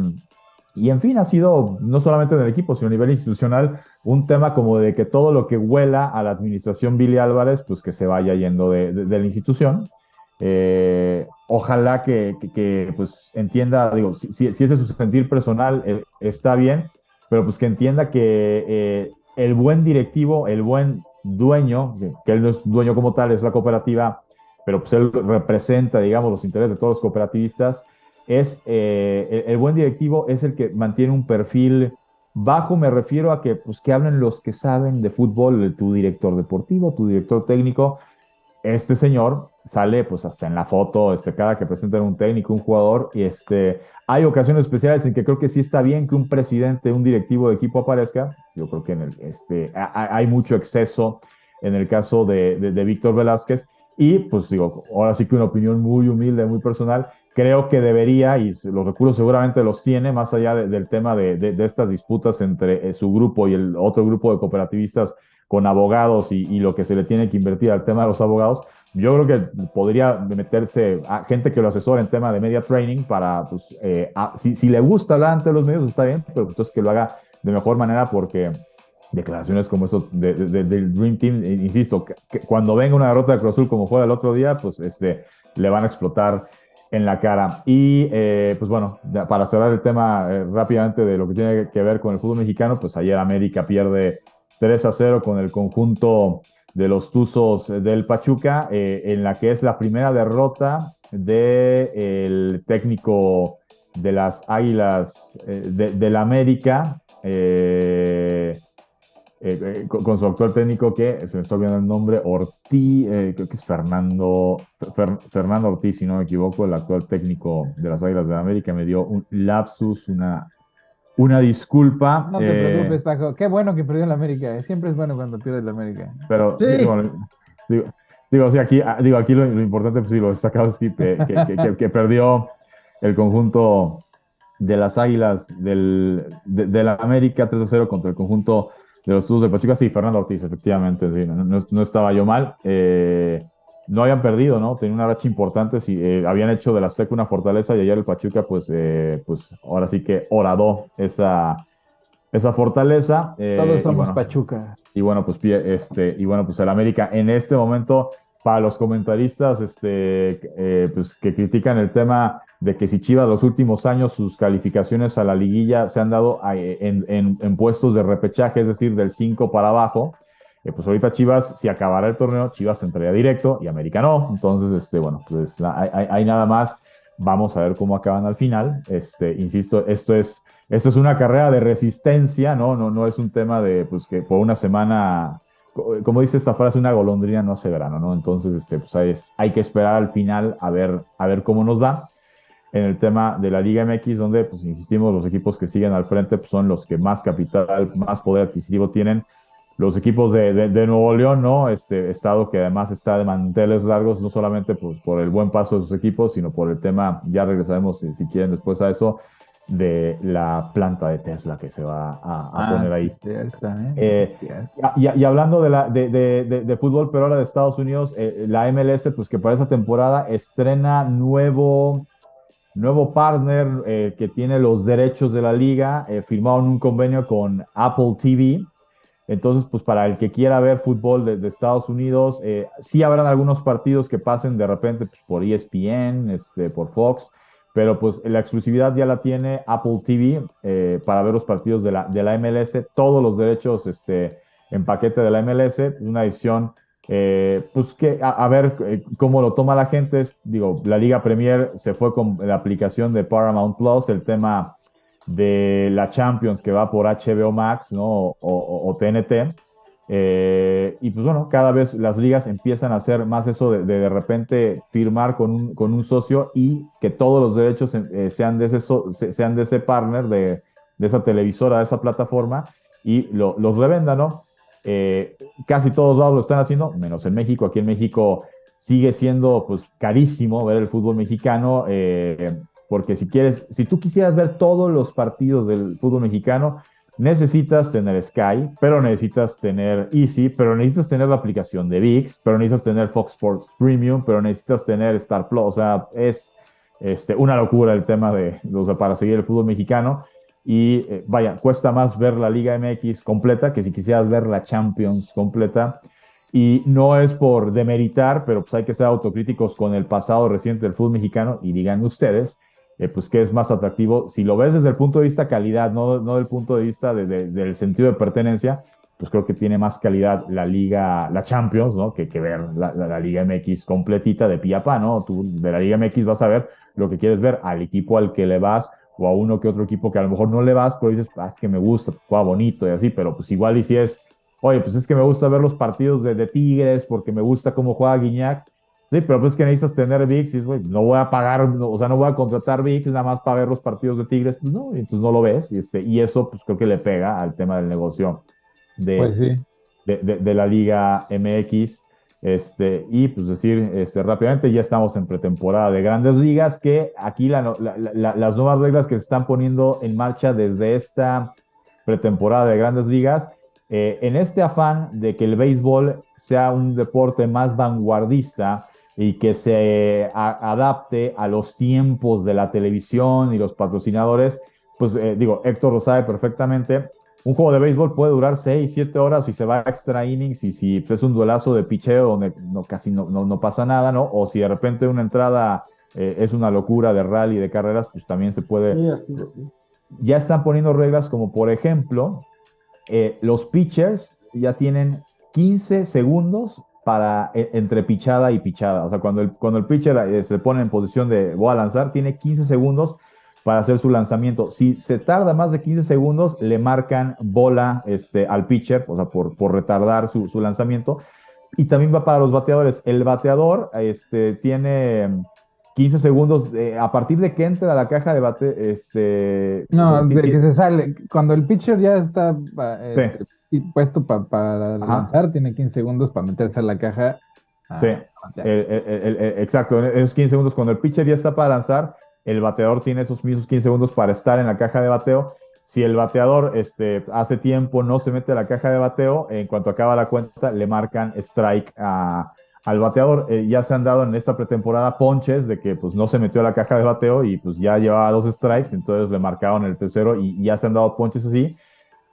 y en fin, ha sido no solamente en el equipo, sino a nivel institucional, un tema como de que todo lo que huela a la administración Billy Álvarez, pues que se vaya yendo de, la institución. Eh, ojalá que, que, pues entienda, digo, si, si, ese es su sentir personal, eh, está bien, pero pues que entienda que eh, el buen directivo, el buen dueño, que él no es dueño como tal, es la cooperativa, pero pues él representa, digamos, los intereses de todos los cooperativistas, es eh, el, buen directivo es el que mantiene un perfil bajo, me refiero a que, pues, que hablen los que saben de fútbol, tu director deportivo, tu director técnico. Este señor sale pues hasta en la foto, este, cada que presentan un técnico, un jugador, y este, hay ocasiones especiales en que creo que sí está bien que un presidente, un directivo de equipo aparezca. Yo creo que en el, este, hay mucho exceso en el caso de, de, de Víctor Velázquez. Y pues digo, ahora sí que una opinión muy humilde, muy personal, creo que debería, y los recursos seguramente los tiene, más allá del tema de, estas disputas entre eh, su grupo y el otro grupo de cooperativistas con abogados y, lo que se le tiene que invertir al tema de los abogados, yo creo que podría meterse a gente que lo asesore en tema de media training para, pues, eh, si, le gusta la ante los medios, está bien, pero entonces que lo haga de mejor manera porque declaraciones como eso del Dream Team, eh, insisto, que, cuando venga una derrota de Cruz Azul como fue el otro día, pues este, le van a explotar en la cara. Y eh, pues bueno, para cerrar el tema eh, rápidamente de lo que tiene que ver con el fútbol mexicano, pues ayer América pierde 3 a 0 con el conjunto de los Tuzos del Pachuca, eh, en la que es la primera derrota del técnico de las Águilas de, la América. Eh, eh, con, su actual técnico que se me está olvidando el nombre, Ortiz, eh, creo que es Fernando, Fernando Ortiz, si no me equivoco, el actual técnico de las Águilas de América, me dio un lapsus, una, una disculpa. No te eh, preocupes, Paco. Qué bueno que perdió el América. Siempre es bueno cuando pierde el América. Pero Sí. sí, bueno, digo, digo, sí, aquí, ah, digo, aquí lo, lo importante, pues sí, lo destacado es que, que, que- que- que perdió el conjunto de las Águilas del, de, de la América 3-0 contra el conjunto de los Tuzos de Pachuca. Sí, Fernando Ortiz, efectivamente, sí, no, no- no estaba yo mal. Eh, no habían perdido, ¿no? Tenían una racha importante, sí, eh, habían hecho de la Azteca una fortaleza y ayer el Pachuca, pues, eh, pues ahora sí que horadó esa, esa fortaleza. eh, Todos y somos bueno, Pachuca. y bueno, pues, este, y bueno, pues el América en este momento, para los comentaristas este, pues, que critican el tema de que si Chivas los últimos años sus calificaciones a la liguilla se han dado a- en, en- en puestos de repechaje, es decir, del 5 para abajo, eh, pues ahorita Chivas, si acabara el torneo, Chivas entraría directo y América no. Entonces, este, bueno, pues hay, hay- hay nada más. Vamos a ver cómo acaban al final. Este, insisto, esto es, esto es una carrera de resistencia, ¿no? No, no es un tema de pues, que por una semana, co- como dice esta frase, una golondrina no hace verano, ¿no? Entonces, este, pues hay, hay que esperar al final a ver, a ver cómo nos va. En el tema de la Liga MX, donde, pues, insistimos, los equipos que siguen al frente pues, son los que más capital, más poder adquisitivo tienen los equipos de, de- de Nuevo León, ¿no? Este estado que además está de manteles largos, no solamente pues, por el buen paso de sus equipos, sino por el tema, ya regresaremos si, si quieren después a eso, de la planta de Tesla que se va a, a poner ahí. Ah, es cierto, ¿eh? Eh, y- y hablando de, la, de, de- de- de fútbol, pero ahora de Estados Unidos, eh, la MLS, pues que para esta temporada estrena nuevo, nuevo partner eh, que tiene los derechos de la liga, eh, firmaron un convenio con Apple TV. Entonces, pues para el que quiera ver fútbol de, Estados Unidos, eh, sí habrán algunos partidos que pasen de repente pues, por ESPN, este, por Fox, pero pues la exclusividad ya la tiene Apple TV para ver los partidos de la, de la MLS, todos los derechos este, en paquete de la MLS, una edición, eh, pues que a, a ver eh, cómo lo toma la gente. Digo, la Liga Premier se fue con la aplicación de Paramount Plus, el tema de la Champions que va por HBO Max, ¿no? O, o- o TNT. Eh, y pues bueno, cada vez las ligas empiezan a hacer más eso de de, de repente firmar con un, con un socio y que todos los derechos eh, sean, de ese so- se- sean de ese partner, de, de esa televisora, de esa plataforma y lo- los revenda, ¿no? Eh, casi todos lados lo están haciendo, menos en México. Aquí en México sigue siendo pues carísimo ver el fútbol mexicano, eh, porque si quieres, si tú quisieras ver todos los partidos del fútbol mexicano, necesitas tener Sky, pero necesitas tener Easy, pero necesitas tener la aplicación de VIX, pero necesitas tener Fox Sports Premium, pero necesitas tener Star Plus. O sea, es este, una locura el tema de, o sea, para seguir el fútbol mexicano. Y eh, vaya, cuesta más ver la Liga MX completa que si quisieras ver la Champions completa. Y no es por demeritar, pero pues hay que ser autocríticos con el pasado reciente del fútbol mexicano y digan ustedes, eh, pues qué es más atractivo. Si lo ves desde el punto de vista calidad, no, no del punto de vista de- de- del sentido de pertenencia, pues creo que tiene más calidad la Liga, la Champions, ¿no? Que, que ver la, la- la Liga MX completita de pie a pa, ¿no? Tú de la Liga MX vas a ver lo que quieres ver al equipo al que le vas o a uno que otro equipo que a lo mejor no le vas, pero dices, ah, es que me gusta, juega bonito y así, pero pues igual y si es, oye, pues es que me gusta ver los partidos de, de Tigres porque me gusta cómo juega Guiñac. Sí, pero pues que necesitas tener VIX y, no voy a pagar, no, o sea, no voy a contratar VIX nada más para ver los partidos de Tigres, pues no, y entonces no lo ves, y, este, y eso pues creo que le pega al tema del negocio de, Pues sí. de, de- de la Liga MX. Este, y pues decir este, rápidamente, ya estamos en pretemporada de grandes ligas, que aquí las nuevas reglas que se están poniendo en marcha desde esta pretemporada de grandes ligas, eh, en este afán de que el béisbol sea un deporte más vanguardista y que se adapte a los tiempos de la televisión y los patrocinadores, pues eh, digo, Héctor lo sabe perfectamente, un juego de béisbol puede durar 6, 7 horas y se va a extra innings y si es un duelazo de picheo donde no, casi no, no, no pasa nada, ¿no? O si de repente una entrada eh, es una locura de rally, de carreras, pues también se puede... Sí, así, así. Ya están poniendo reglas como, por ejemplo, eh, los pitchers ya tienen 15 segundos para eh, entre pichada y pichada. O sea, cuando el, cuando el pitcher eh, se pone en posición de voy a lanzar, tiene 15 segundos para hacer su lanzamiento. Si se tarda más de 15 segundos, le marcan bola este, al pitcher, o sea, por, por retardar su, su lanzamiento. Y también va para los bateadores. El bateador este, tiene 15 segundos, a partir de que entra a la caja de bate, este... No, de que se sale. Cuando el pitcher ya está este, puesto para lanzar, tiene 15 segundos para meterse a la caja. sí, exacto. Esos 15 segundos, cuando el pitcher ya está para lanzar, el bateador tiene esos mismos 15 segundos para estar en la caja de bateo. Si el bateador este, hace tiempo no se mete a la caja de bateo, en cuanto acaba la cuenta, le marcan strike a al bateador. Eh, ya se han dado en esta pretemporada ponches de que pues no se metió a la caja de bateo y pues ya llevaba dos strikes, entonces le marcaron el tercero y, ya se han dado ponches así.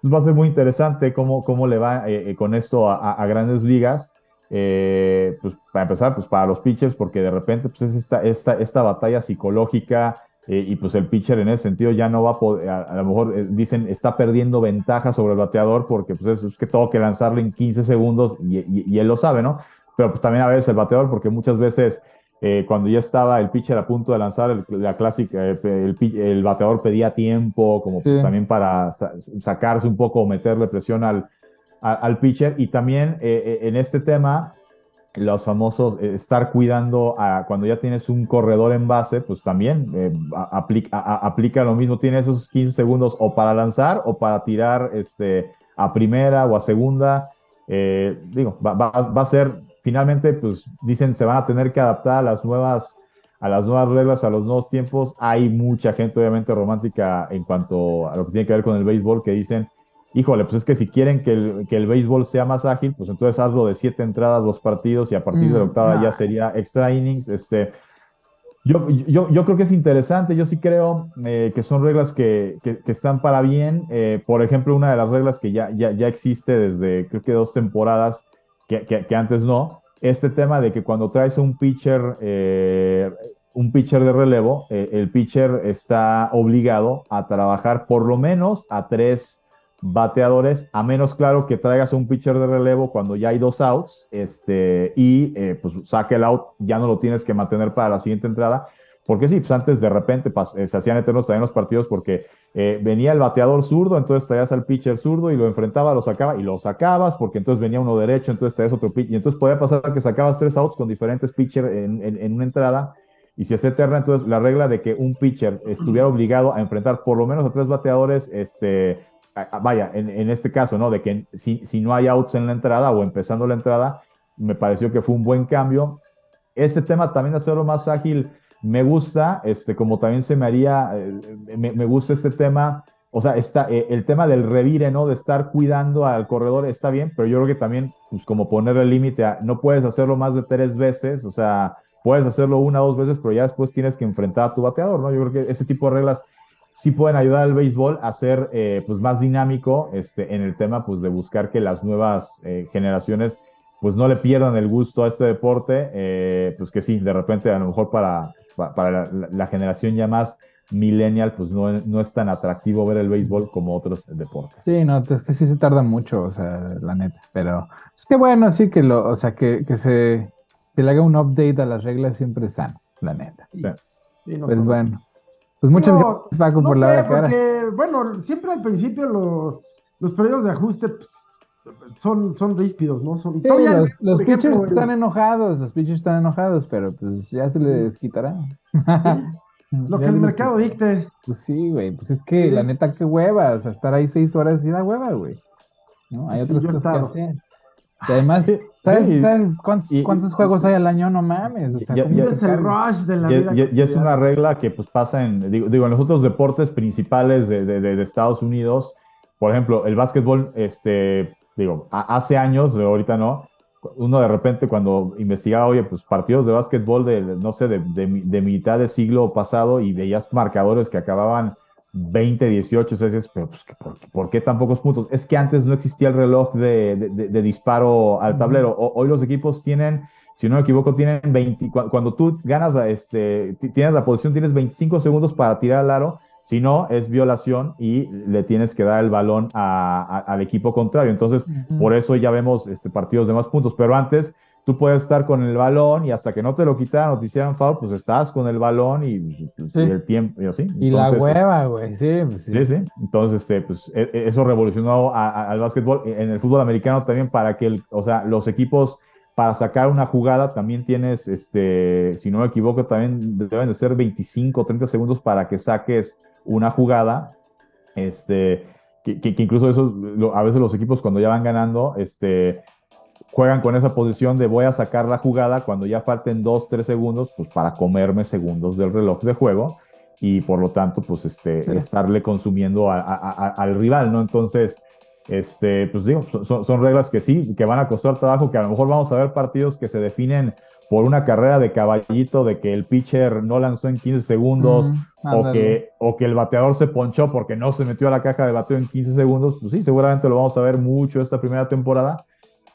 Pues va a ser muy interesante cómo, cómo le va eh, eh, con esto a, grandes ligas. Pues para empezar, pues para los pitchers, porque de repente pues es esta, esta, esta batalla psicológica y pues el pitcher en ese sentido ya no va a poder, a, lo mejor dicen, está perdiendo ventaja sobre el bateador porque pues es, que tengo que lanzarle en 15 segundos y, él lo sabe, ¿no? pero pues también a veces el bateador, porque muchas veces eh, cuando ya estaba el pitcher a punto de lanzar la clásica, eh, el, bateador pedía tiempo, como pues también para sacarse un poco o meterle presión al, al pitcher. Y también eh, en este tema, los famosos, estar cuidando a, cuando ya tienes un corredor en base, pues también aplica, aplica lo mismo, tiene esos 15 segundos o para lanzar o para tirar este, a primera o a segunda. digo, va, va, va a ser finalmente, pues dicen se van a tener que adaptar a las nuevas, a las nuevas reglas, a los nuevos tiempos. Hay mucha gente, obviamente, romántica en cuanto a lo que tiene que ver con el béisbol, que dicen, híjole, pues es que si quieren que el, que el béisbol sea más ágil, pues entonces hazlo de siete entradas, los partidos, y a partir de la mm, octava ya sería extra innings. Este, yo, yo, yo, creo que es interesante, yo sí creo eh, que son reglas que, que, están para bien. Eh, por ejemplo, una de las reglas que ya, ya, ya existe desde creo que dos temporadas que, antes no. Este tema de que cuando traes un pitcher, eh, un pitcher de relevo, eh, el pitcher está obligado a trabajar por lo menos a tres bateadores, a menos claro que traigas un pitcher de relevo cuando ya hay dos outs, este, y eh, pues saque el out, ya no lo tienes que mantener para la siguiente entrada, porque sí, pues antes de repente se hacían eternos también los partidos porque eh, venía el bateador zurdo, entonces traías al pitcher zurdo y lo enfrentaba, lo sacaba y lo sacabas, porque entonces venía uno derecho, entonces traías otro pitcher, y entonces podía pasar que sacabas tres outs con diferentes pitchers en, una entrada, y si es eterna, entonces la regla de que un pitcher estuviera obligado a enfrentar por lo menos a tres bateadores, este, vaya, en, este caso, ¿no? De que si, no hay outs en la entrada o empezando la entrada, me pareció que fue un buen cambio. Este tema también hacerlo más ágil me gusta, este, como también se me haría, eh, me, gusta este tema, o sea, está, eh, el tema del revire, ¿no? De estar cuidando al corredor está bien, pero yo creo que también, pues como poner el límite, no puedes hacerlo más de tres veces, o sea, puedes hacerlo una o dos veces, pero ya después tienes que enfrentar a tu bateador, ¿no? Yo creo que ese tipo de reglas sí pueden ayudar al béisbol a ser, eh, pues, más dinámico, este, en el tema, pues, de buscar que las nuevas generaciones pues no le pierdan el gusto a este deporte, pues que sí, de repente a lo mejor para, para la, generación ya más millennial, pues no, no, es tan atractivo ver el béisbol como otros deportes. Sí, no, es que sí se tarda mucho, o sea, la neta, pero es que bueno, sí que lo, o sea, que, que se, se, le haga un update a las reglas siempre es sano, la neta. pues bueno. Pues muchas gracias, Paco, por la hora cara. Bueno, siempre al principio los, los periodos de ajuste pues, son, son ríspidos, ¿no? Son, los, pitchers están enojados, los pitchers están enojados, pero pues ya se les quitará. Lo que el mercado dicte. Pues sí, güey, pues es que la neta, qué hueva, o sea, estar ahí seis horas y da hueva, güey. ¿No? Hay otras cosas que hacer. Y además, ¿sabes, ¿sabes cuántos, cuántos, juegos hay al año? No mames. O sea, ya, es el rush de la vida. Y, es una regla que pues pasa en, digo, digo en los otros deportes principales de, de, de, Estados Unidos. Por ejemplo, el básquetbol, este, digo, hace años, ahorita no, uno de repente cuando investigaba, oye, pues partidos de básquetbol de, no sé, de, de, mitad del siglo pasado y veías marcadores que acababan 20, 18, o dices, pero pues, ¿por, qué tan pocos puntos? Es que antes no existía el reloj de, disparo al tablero. hoy los equipos tienen, si no me equivoco, tienen 20, cuando tú ganas, este, tienes la posición, tienes 25 segundos para tirar al aro si no, es violación y le tienes que dar el balón al equipo contrario. Entonces, por eso ya vemos este, partidos de más puntos. Pero antes, tú puedes estar con el balón y hasta que no te lo quitaran o te hicieran foul, pues estás con el balón y, pues, el tiempo y así. Y la hueva, güey, sí, pues sí. sí. Entonces, este, pues, e, e, eso revolucionó al básquetbol. En el fútbol americano también para que, o sea, los equipos para sacar una jugada también tienes, este, si no me equivoco, también deben de ser 25 o 30 segundos para que saques una jugada. Este, que, que, incluso eso, a veces los equipos cuando ya van ganando, este, juegan con esa posición de voy a sacar la jugada cuando ya falten 2, 3 segundos, pues para comerme segundos del reloj de juego y por lo tanto, pues este, estarle consumiendo a, a, al rival, ¿no? Entonces, este, pues digo, son, son, reglas que sí, que van a costar trabajo, que a lo mejor vamos a ver partidos que se definen por una carrera de caballito, de que el pitcher no lanzó en 15 segundos, o, que, o que el bateador se ponchó porque no se metió a la caja de bateo en 15 segundos, pues sí, seguramente lo vamos a ver mucho esta primera temporada,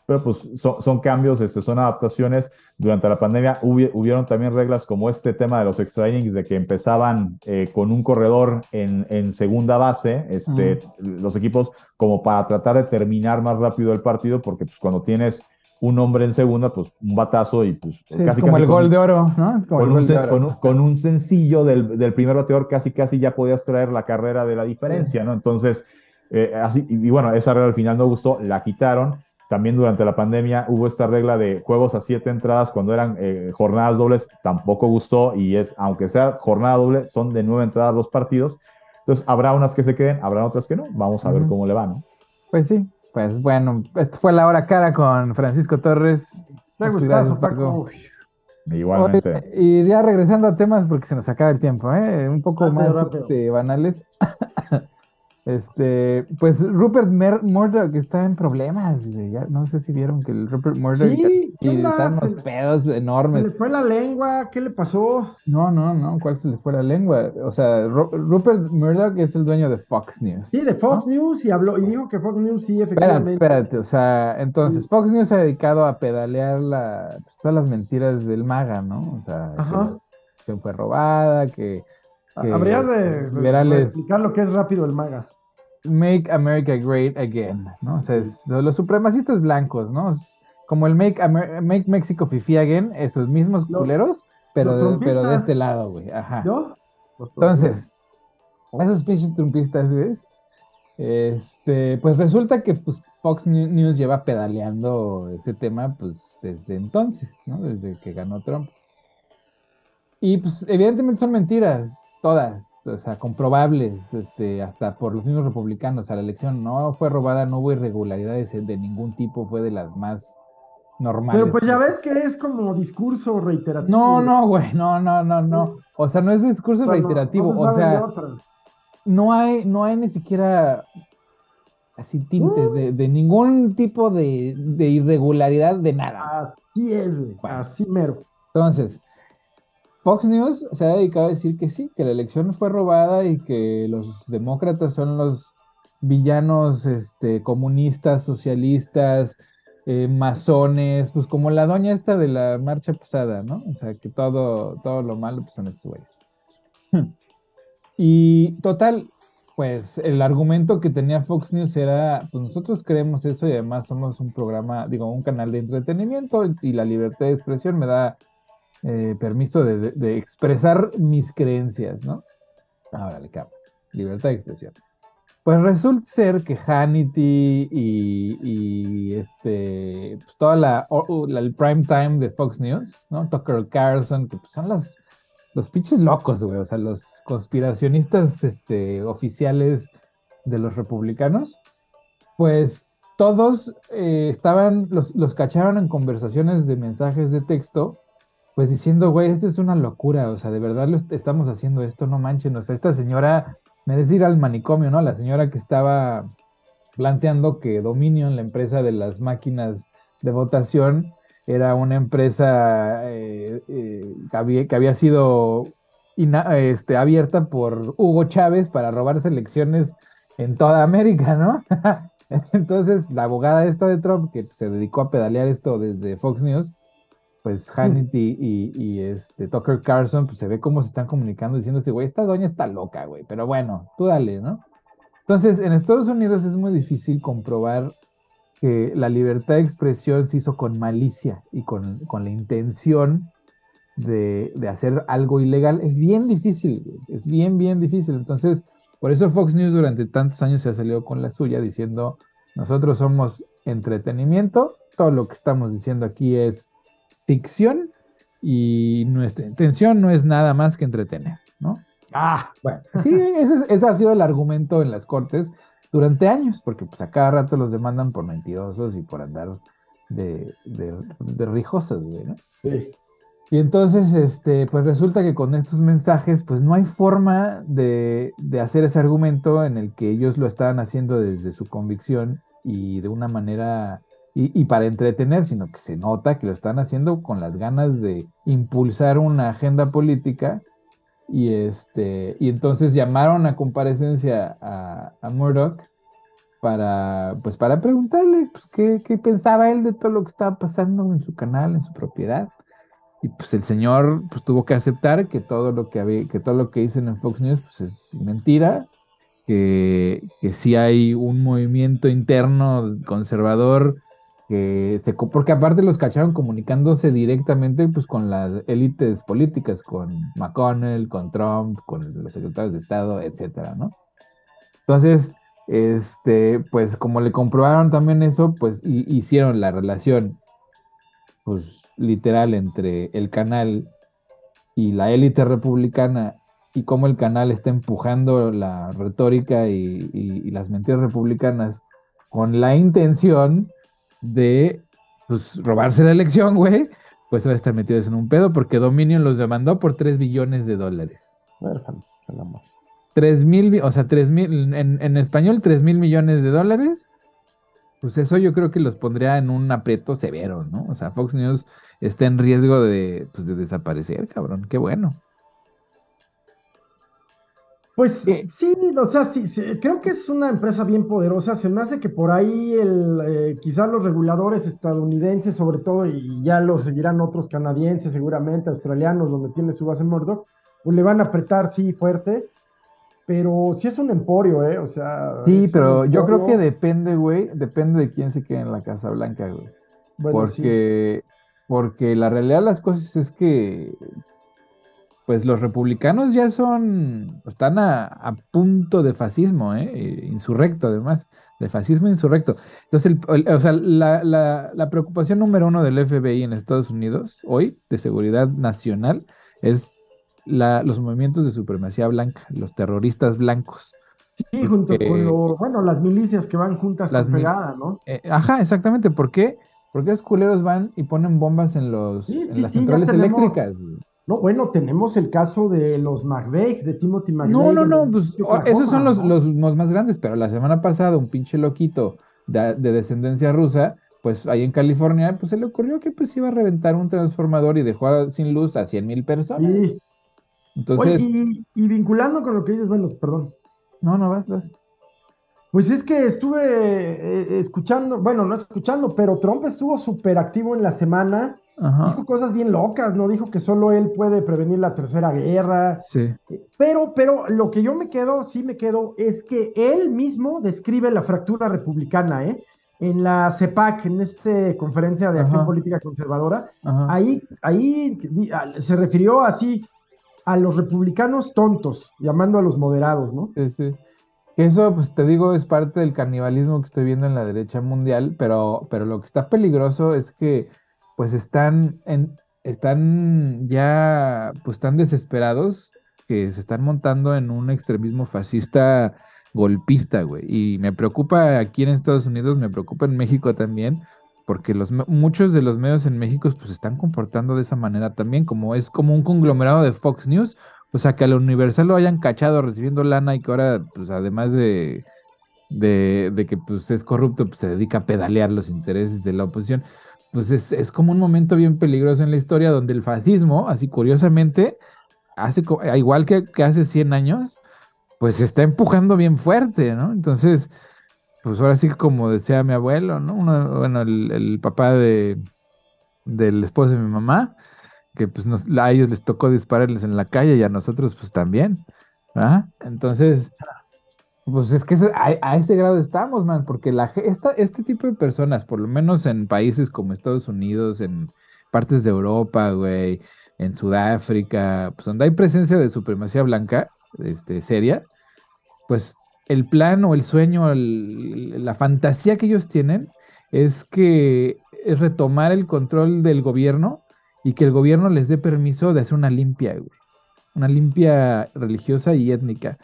pero pues son, son cambios, este, son adaptaciones. Durante la pandemia hubieron también reglas como este tema de los extra innings, de que empezaban eh, con un corredor en, en segunda base, este, los equipos, como para tratar de terminar más rápido el partido, porque pues cuando tienes un hombre en segunda, pues un batazo y pues casi como el gol de oro, ¿no? con, un, con, un, sencillo del, del, primer bateador casi casi ya podías traer la carrera de la diferencia, ¿no? Entonces, eh, así, y, bueno, esa regla al final no gustó, la quitaron también durante la pandemia hubo esta regla de juegos a siete entradas cuando eran eh, jornadas dobles, tampoco gustó y es, aunque sea jornada doble, son de nueve entradas los partidos. Entonces, habrá unas que se queden, habrá otras que no. Vamos a ver cómo le van. ¿no? Pues sí, pues bueno, esto fue la hora cara con Francisco Torres. Me gustazo, Paco. Igualmente. y ya regresando a temas, porque se nos acaba el tiempo, ¿eh? un poco más este, banales. Este, pues Rupert Murdoch está en problemas, Ya, no sé si vieron que el Rupert Murdoch sí, está unos pedos enormes. ¿Se le fue la lengua? ¿Qué le pasó? No, no, no, ¿cuál se le fue la lengua? O sea, Rupert Murdoch es el dueño de Fox News. Sí, de Fox News y habló y dijo que Fox News sí efectivamente. Espérate, espérate, o sea, entonces Fox News se ha dedicado a pedalear la, pues, todas las mentiras del maga, ¿no? O sea, que se fue robada, que Habrías de, explicar lo que es rápido el maga. Make America Great Again, ¿no? O sea, es, los supremacistas blancos, ¿no? como el Make, Make Mexico Fifi Again, esos mismos culeros, pero, de, pero de este lado, güey. Ajá. ¿Yo? Entonces, esos pinches trumpistas, ¿ves? Este, pues resulta que pues, Fox News lleva pedaleando ese tema, pues, desde entonces, ¿no? Desde que ganó Trump. Y pues, evidentemente son mentiras todas, o sea, comprobables, este, hasta por los mismos republicanos. Sea, la elección no fue robada, no hubo irregularidades de ningún tipo, fue de las más normales. Pero pues ya ves que es como discurso reiterativo. No, no, güey, no, no, no, no. O sea, no es discurso reiterativo, o sea, no hay, no hay ni siquiera así tintes de, de, ningún tipo de, de, irregularidad de nada. Así es, güey, así mero. Entonces, Fox News se ha dedicado a decir que sí, que la elección fue robada y que los demócratas son los villanos este, comunistas, socialistas, eh, masones, pues como la doña esta de la marcha pasada, ¿no? O sea, que todo, todo lo malo pues, son estos güeyes. y total, pues el argumento que tenía Fox News era, pues nosotros creemos eso y además somos un programa, digo, un canal de entretenimiento y la libertad de expresión me da eh, permiso de, expresar mis creencias, ¿no? Ahora le cago. Libertad de expresión. Pues resulta ser que Hannity y, este, pues toda la, el prime time de Fox News, ¿no? Tucker Carlson, que pues son los, los pinches locos, güey, o sea, los conspiracionistas este, oficiales de los republicanos, pues todos eh, estaban, los, los cacharon en conversaciones de mensajes de texto pues diciendo, güey, esto es una locura, o sea, de verdad lo estamos haciendo esto, no manchen, o sea, esta señora merece ir al manicomio, ¿no? La señora que estaba planteando que Dominion, la empresa de las máquinas de votación, era una empresa eh, eh, que, había, sido este, abierta por Hugo Chávez para robar elecciones en toda América, ¿no? Entonces, la abogada esta de Trump, que se dedicó a pedalear esto desde Fox News, pues Hannity y, este Tucker Carlson, pues se ve cómo se están comunicando diciendo, este güey, esta doña está loca, güey, pero bueno, tú dale, ¿no? Entonces, en Estados Unidos es muy difícil comprobar que la libertad de expresión se hizo con malicia y con, la intención de, hacer algo ilegal. Es bien difícil, es bien, bien difícil. Entonces, por eso Fox News durante tantos años se ha salido con la suya diciendo, nosotros somos entretenimiento todo lo que estamos diciendo aquí es ficción y nuestra intención no es nada más que entretener, ¿no? Ah, bueno, sí, ese, ese, ha sido el argumento en las cortes durante años, porque pues a cada rato los demandan por mentirosos y por andar de, de, de rijosos, güey, ¿no? Sí. Y entonces, este, pues resulta que con estos mensajes, pues no hay forma de, de, hacer ese argumento en el que ellos lo estaban haciendo desde su convicción y de una manera, y, y, para entretener, sino que se nota que lo están haciendo con las ganas de impulsar una agenda política. Y, este, y entonces llamaron a comparecencia a, a Murdoch para, pues para preguntarle pues, qué, qué pensaba él de todo lo que estaba pasando en su canal, en su propiedad. Y pues el señor pues, tuvo que aceptar que todo lo que había, que todo lo que dicen en Fox News pues, es mentira, que, que sí hay un movimiento interno conservador que se porque aparte los cacharon comunicándose directamente pues con las élites políticas, con McConnell, con Trump, con los secretarios de Estado, etcétera, ¿no? Entonces, este, pues como le comprobaron también eso, pues hicieron la relación pues literal entre el canal y la élite republicana y cómo el canal está empujando la retórica y, y, y, las mentiras republicanas con la intención de pues, robarse la elección, güey, pues va a estar metidos en un pedo porque Dominion los demandó por 3 billones de dólares. Huérfanos, el amor. 3 mil, o sea, 3 mil, en, en español 3 mil millones de dólares pues eso yo creo que los pondría en un aprieto severo, ¿no? O sea, Fox News está en riesgo de, pues, de desaparecer, cabrón. Qué bueno. Pues sí, o sea, sí, sí, creo que es una empresa bien poderosa. Se me hace que por ahí el, eh, quizás los reguladores estadounidenses, sobre todo, y ya lo seguirán otros canadienses, seguramente australianos, donde tiene su base Murdoch, pues le van a apretar, sí, fuerte. Pero sí es un emporio, ¿eh? O sea. Sí, pero yo creo que depende, güey. Depende de quién se quede en la Casa Blanca, güey. Bueno, porque, sí. porque la realidad de las cosas es que. Pues los republicanos ya son. Están a, a punto de fascismo, ¿eh? Insurrecto, además. De fascismo insurrecto. Entonces, el, el, o sea, la, la, la preocupación número uno del FBI en Estados Unidos, hoy, de seguridad nacional, es la, los movimientos de supremacía blanca, los terroristas blancos. Sí, junto eh, con lo, bueno, las milicias que van juntas las pegadas, ¿no? Eh, ajá, exactamente. ¿Por qué? Porque los culeros van y ponen bombas en, los, sí, en sí, las sí, centrales eléctricas. No, bueno, tenemos el caso de los McVeigh, de Timothy McVeigh. No, no, no, pues esos son los, los, los, más grandes, pero la semana pasada un pinche loquito de, de descendencia rusa pues ahí en California, pues se le ocurrió que pues iba a reventar un transformador y dejó sin luz a 100 mil personas. Sí. Entonces. Oye, y, y, vinculando con lo que dices, bueno, perdón. No, no vas, vas. Pues es que estuve eh, escuchando, bueno, no escuchando, pero Trump estuvo súper activo en la semana. Ajá. Dijo cosas bien locas, ¿no? Dijo que solo él puede prevenir la tercera guerra. Sí. Pero, pero lo que yo me quedo, sí me quedo, es que él mismo describe la fractura republicana, ¿eh? En la CEPAC, en esta conferencia de acción Ajá. política conservadora, Ajá. ahí, ahí se refirió así a los republicanos tontos, llamando a los moderados, ¿no? Sí, sí. Eso, pues te digo, es parte del canibalismo que estoy viendo en la derecha mundial, pero, pero lo que está peligroso es que, pues están, están ya, pues tan desesperados que se están montando en un extremismo fascista golpista, güey. Y me preocupa aquí en Estados Unidos, me preocupa en México también, porque los, muchos de los medios en México pues están comportando de esa manera también, como es como un conglomerado de Fox News, o sea, que a lo Universal lo hayan cachado recibiendo lana y que ahora, pues además de, de, que pues es corrupto, pues se dedica a pedalear los intereses de la oposición, pues es, es como un momento bien peligroso en la historia donde el fascismo, así curiosamente, hace, igual que, hace 100 años, pues se está empujando bien fuerte, ¿no? Entonces, pues ahora sí como decía mi abuelo, ¿no? Bueno, el, el, papá de del esposo de mi mamá, que pues a ellos les tocó dispararles en la calle y a nosotros pues también. ¿ah? Entonces, pues es que a, ese grado estamos, man, porque la, esta, este tipo de personas, por lo menos en países como Estados Unidos, en partes de Europa, güey, en Sudáfrica, pues donde hay presencia de supremacía blanca, este, seria, pues el plan o el sueño, la fantasía que ellos tienen es que es retomar el control del gobierno y que el gobierno les dé permiso de hacer una limpia, güey. Una limpia religiosa y étnica.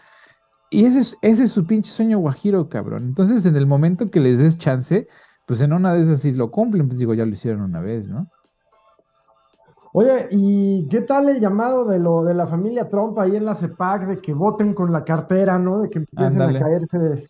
Y ese es, ese es su pinche sueño guajiro, cabrón. Entonces, en el momento que les des chance, pues en una de esas sí lo cumplen, pues digo, ya lo hicieron una vez, ¿no? Oye, ¿y qué tal el llamado de lo de la familia Trump ahí en la CEPAC de que voten con la cartera, ¿no? De que empiecen a caerse.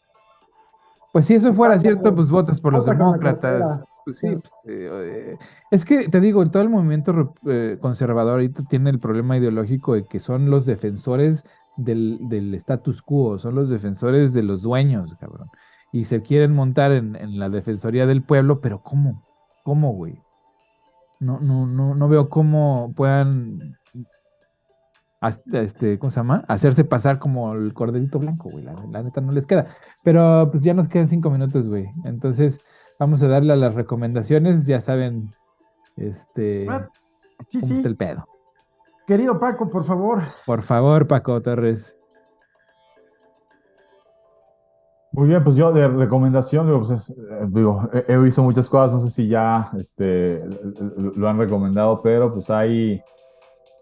Pues si eso fuera cierto, pues votas por los demócratas. Pues sí, pues, eh, es que te digo, todo el movimiento eh, conservador ahorita tiene el problema ideológico de que son los defensores del, del status quo, son los defensores de los dueños, cabrón. Y se quieren montar en, en la defensoría del pueblo, pero ¿cómo? ¿Cómo, güey? No, no, no, no veo cómo puedan este, ¿cómo se llama? Hacerse pasar como el corderito blanco, güey. La, neta no les queda. Pero pues ya nos quedan cinco minutos, güey. Entonces, vamos a darle a las recomendaciones. Ya saben, este, ah, sí, cómo está el pedo. Querido Paco, por favor. Por favor, Paco Torres. Muy bien, pues yo de recomendación, digo, pues eh, he, visto muchas cosas, no sé si ya este, lo han recomendado, pero pues hay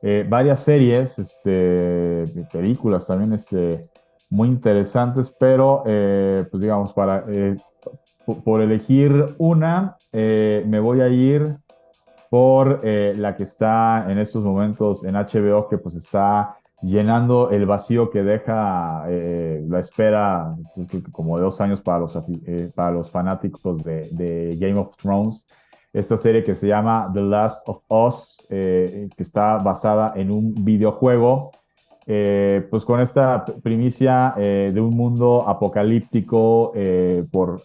eh, varias series, este, películas también este, muy interesantes, pero eh, pues digamos, para, por elegir una, me voy a ir por la que está en estos momentos en HBO, que pues está llenando el vacío que deja eh, la espera como de dos años para los, eh, para los fanáticos de, Game of Thrones. Esta serie que se llama The Last of Us, eh, que está basada en un videojuego, pues con esta primicia de un mundo apocalíptico, por,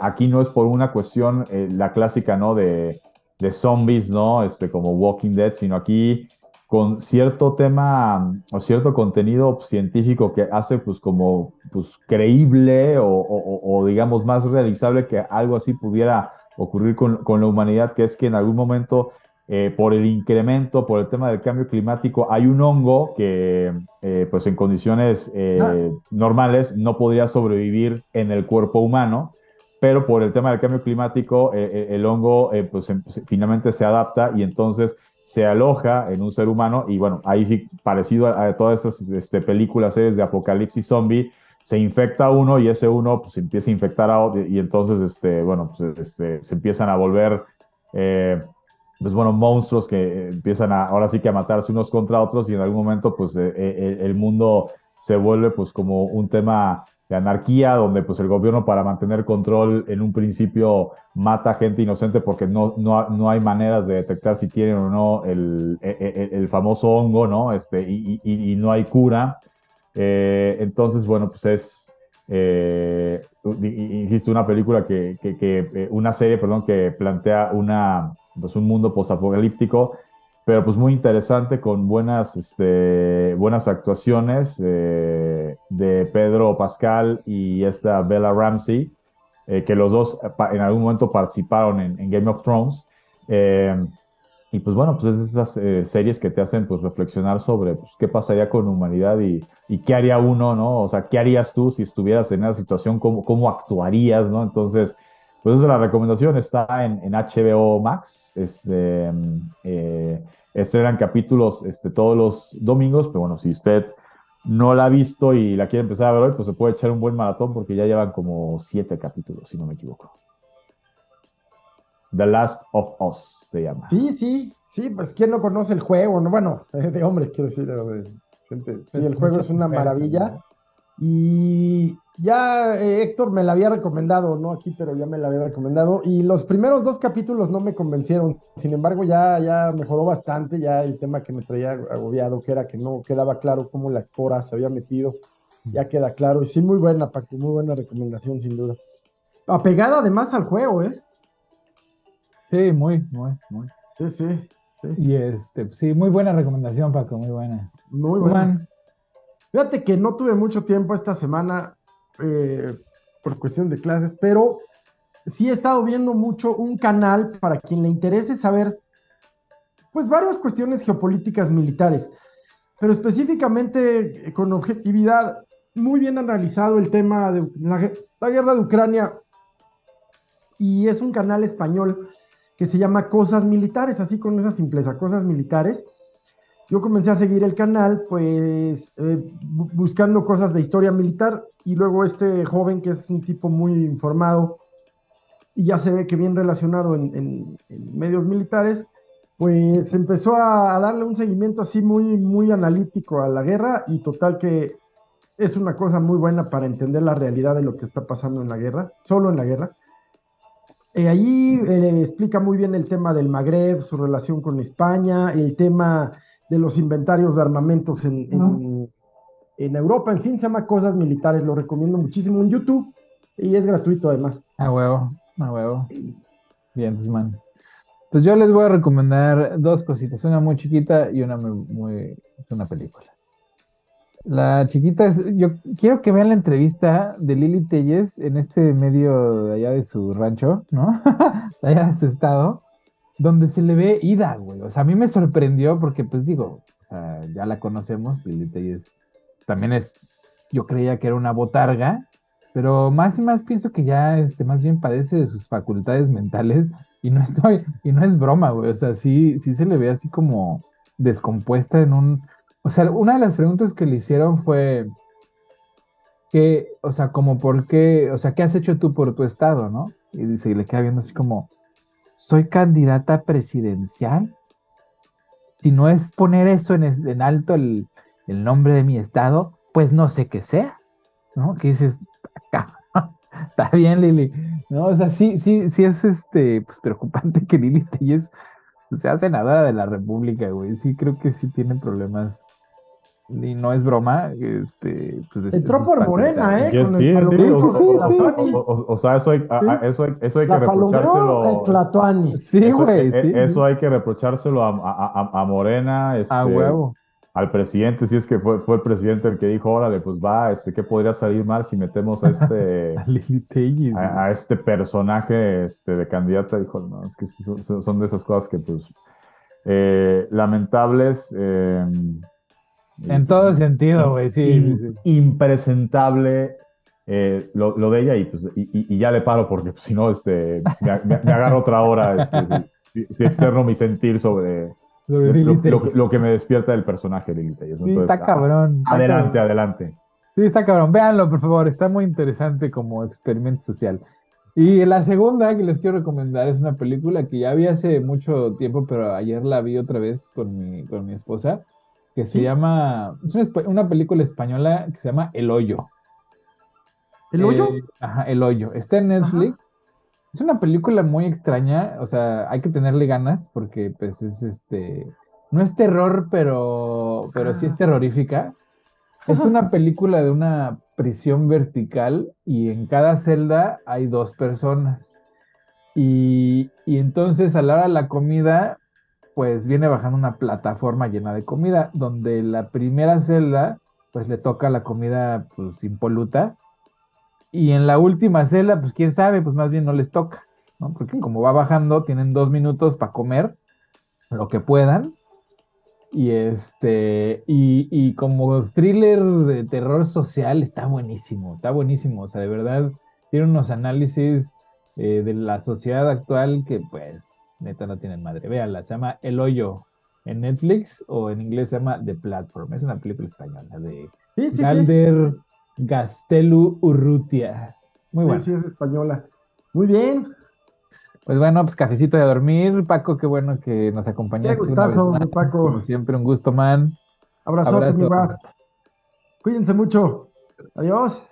aquí no es por una cuestión, la clásica, ¿no? De, de zombies, ¿no? Este, como Walking Dead, sino aquí con cierto tema o cierto contenido científico que hace pues como pues creíble o, digamos más realizable que algo así pudiera ocurrir con, la humanidad, que es que en algún momento eh, por el incremento, por el tema del cambio climático, hay un hongo que eh, pues en condiciones eh, ah. normales no podría sobrevivir en el cuerpo humano pero por el tema del cambio climático, el hongo pues, em, finalmente se adapta y entonces se aloja en un ser humano y bueno, ahí sí, parecido a, todas estas este, películas, series de apocalipsis zombie, se infecta uno y ese uno pues empieza a infectar a otro y entonces, este, bueno, pues, este, se empiezan a volver, eh, pues bueno, monstruos que empiezan a, ahora sí que a matarse unos contra otros y en algún momento pues eh, eh, el mundo se vuelve pues como un tema de anarquía, donde pues el gobierno para mantener control en un principio mata gente inocente porque no, no, no hay maneras de detectar si tienen o no el, e, e, el, famoso hongo, ¿no? Este, y, y, no hay cura. Eh, entonces, bueno, pues es, eh, insisto, una película que, que, que, eh, una serie, perdón, que plantea una, pues un mundo postapocalíptico pero pues muy interesante con buenas, este, buenas actuaciones eh, de Pedro Pascal y esta Bella Ramsey, eh, que los dos en algún momento participaron en, Game of Thrones. Eh, y pues bueno, pues es esas series que te hacen pues reflexionar sobre pues, qué pasaría con humanidad y, qué haría uno, ¿no? O sea, ¿qué harías tú si estuvieras en esa situación? ¿Cómo, cómo actuarías, ¿no? Entonces, pues esa es la recomendación, está en, HBO Max. Este, este eran capítulos este, todos los domingos, pero bueno, si usted no la ha visto y la quiere empezar a ver hoy, pues se puede echar un buen maratón porque ya llevan como siete capítulos, si no me equivoco. The Last of Us se llama. Sí, sí, sí, pues quién no conoce el juego, no, bueno, de hombres quiero decir, de gente. Sí, el juego es una maravilla. Y ya eh, Héctor me la había recomendado, no aquí, pero ya me la había recomendado. Y los primeros dos capítulos no me convencieron. Sin embargo, ya, ya mejoró bastante. Ya el tema que me traía agobiado, que era que no quedaba claro cómo la espora se había metido, ya queda claro. Y sí, muy buena, Paco, muy buena recomendación, sin duda. Apegada además al juego, ¿eh? Sí, muy, muy, muy. Sí, sí. sí. Y este, sí, muy buena recomendación, Paco, muy buena. Muy buena. Fíjate que no tuve mucho tiempo esta semana eh, por cuestión de clases, pero sí he estado viendo mucho un canal para quien le interese saber, pues, varias cuestiones geopolíticas militares, pero específicamente eh, con objetividad, muy bien analizado el tema de la, guerra de Ucrania y es un canal español que se llama Cosas Militares, así con esa simpleza, Cosas Militares. Yo comencé a seguir el canal, pues eh, buscando cosas de historia militar y luego este joven que es un tipo muy informado y ya se ve que bien relacionado en, medios militares, pues empezó a, darle un seguimiento así muy, muy analítico a la guerra y total que es una cosa muy buena para entender la realidad de lo que está pasando en la guerra, solo en la guerra. Eh, allí eh, explica muy bien el tema del Magreb, su relación con España, el tema de los inventarios de armamentos en, en, Europa, en fin, se llama Cosas Militares, lo recomiendo muchísimo en YouTube y es gratuito además. A huevo, a huevo. Bien, pues man. Pues yo les voy a recomendar dos cositas, una muy chiquita y una muy, muy es una película. La chiquita es, yo quiero que vean la entrevista de Lili Telles en este medio de allá de su rancho, ¿no? de allá de su estado, donde se le ve ida, güey. O sea, a mí me sorprendió porque, pues digo, o sea, ya la conocemos, Lili Telles también es, yo creía que era una botarga, pero más y más pienso que ya, este, más bien padece de sus facultades mentales y no estoy, y no es broma, güey. O sea, sí, sí se le ve así como descompuesta en un o sea, una de las preguntas que le hicieron fue que, o sea, como por qué, o sea, ¿qué has hecho tú por tu estado, no? Y dice, y le queda viendo así como, soy candidata presidencial. Si no es poner eso en, alto el, nombre de mi estado, pues no sé qué sea, ¿no? Que dices, está bien, Lili, ¿no? O sea, sí, sí, sí es este, pues preocupante que Lili Telles sea senadora de la República, güey. Sí, creo que sí tiene problemas. Y no es broma. Este, pues, Entró por Morena, ¿eh? Sí, sí, sí, O sea, eso hay, eso hay, eso hay que reprochárselo. Sí, güey. Eso hay que reprochárselo a, a, Morena. Este, a huevo al presidente, si es que fue, fue el presidente el que dijo, órale, pues va, este, ¿qué podría salir mal si metemos a este, a, este personaje este, de candidata? Dijo, no, es que son, de esas cosas que, pues, eh, lamentables. Em, en todo sentido, güey, sí, Impresentable eh, lo, de ella y, pues, y, ya le paro porque pues, si no, este, me, agarro otra hora, este, si externo mi sentir sobre lo, que me despierta del personaje de Lily Sí, está cabrón. adelante, adelante. Sí, está cabrón. Véanlo, por favor. Está muy interesante como experimento social. Y la segunda que les quiero recomendar es una película que ya vi hace mucho tiempo, pero ayer la vi otra vez con mi, con mi esposa, que se llama, es una, película española que se llama El Hoyo. ¿El Hoyo? Eh, ajá, El Hoyo. Está en Netflix. Es una película muy extraña, o sea, hay que tenerle ganas porque pues es este, no es terror, pero, pero sí es terrorífica. Es una película de una prisión vertical y en cada celda hay dos personas. Y, y entonces a la hora de la comida, pues viene bajando una plataforma llena de comida, donde la primera celda, pues le toca la comida pues impoluta y en la última celda, pues quién sabe, pues más bien no les toca, ¿no? Porque como va bajando, tienen dos minutos para comer lo que puedan. Y este, y, como thriller de terror social está buenísimo, está buenísimo. O sea, de verdad, tiene unos análisis eh, de la sociedad actual que, pues, neta no tienen madre. Véanla, se llama El Hoyo en Netflix o en inglés se llama The Platform. Es una película española de Galder Gastelu Urrutia. Muy. Sí, es española. Muy bien. Pues bueno, pues cafecito de dormir. Paco, qué bueno que nos acompañaste. Qué gustazo, Paco. Como siempre, un gusto, man. Abrazo, Abrazo. Cuídense mucho. Adiós.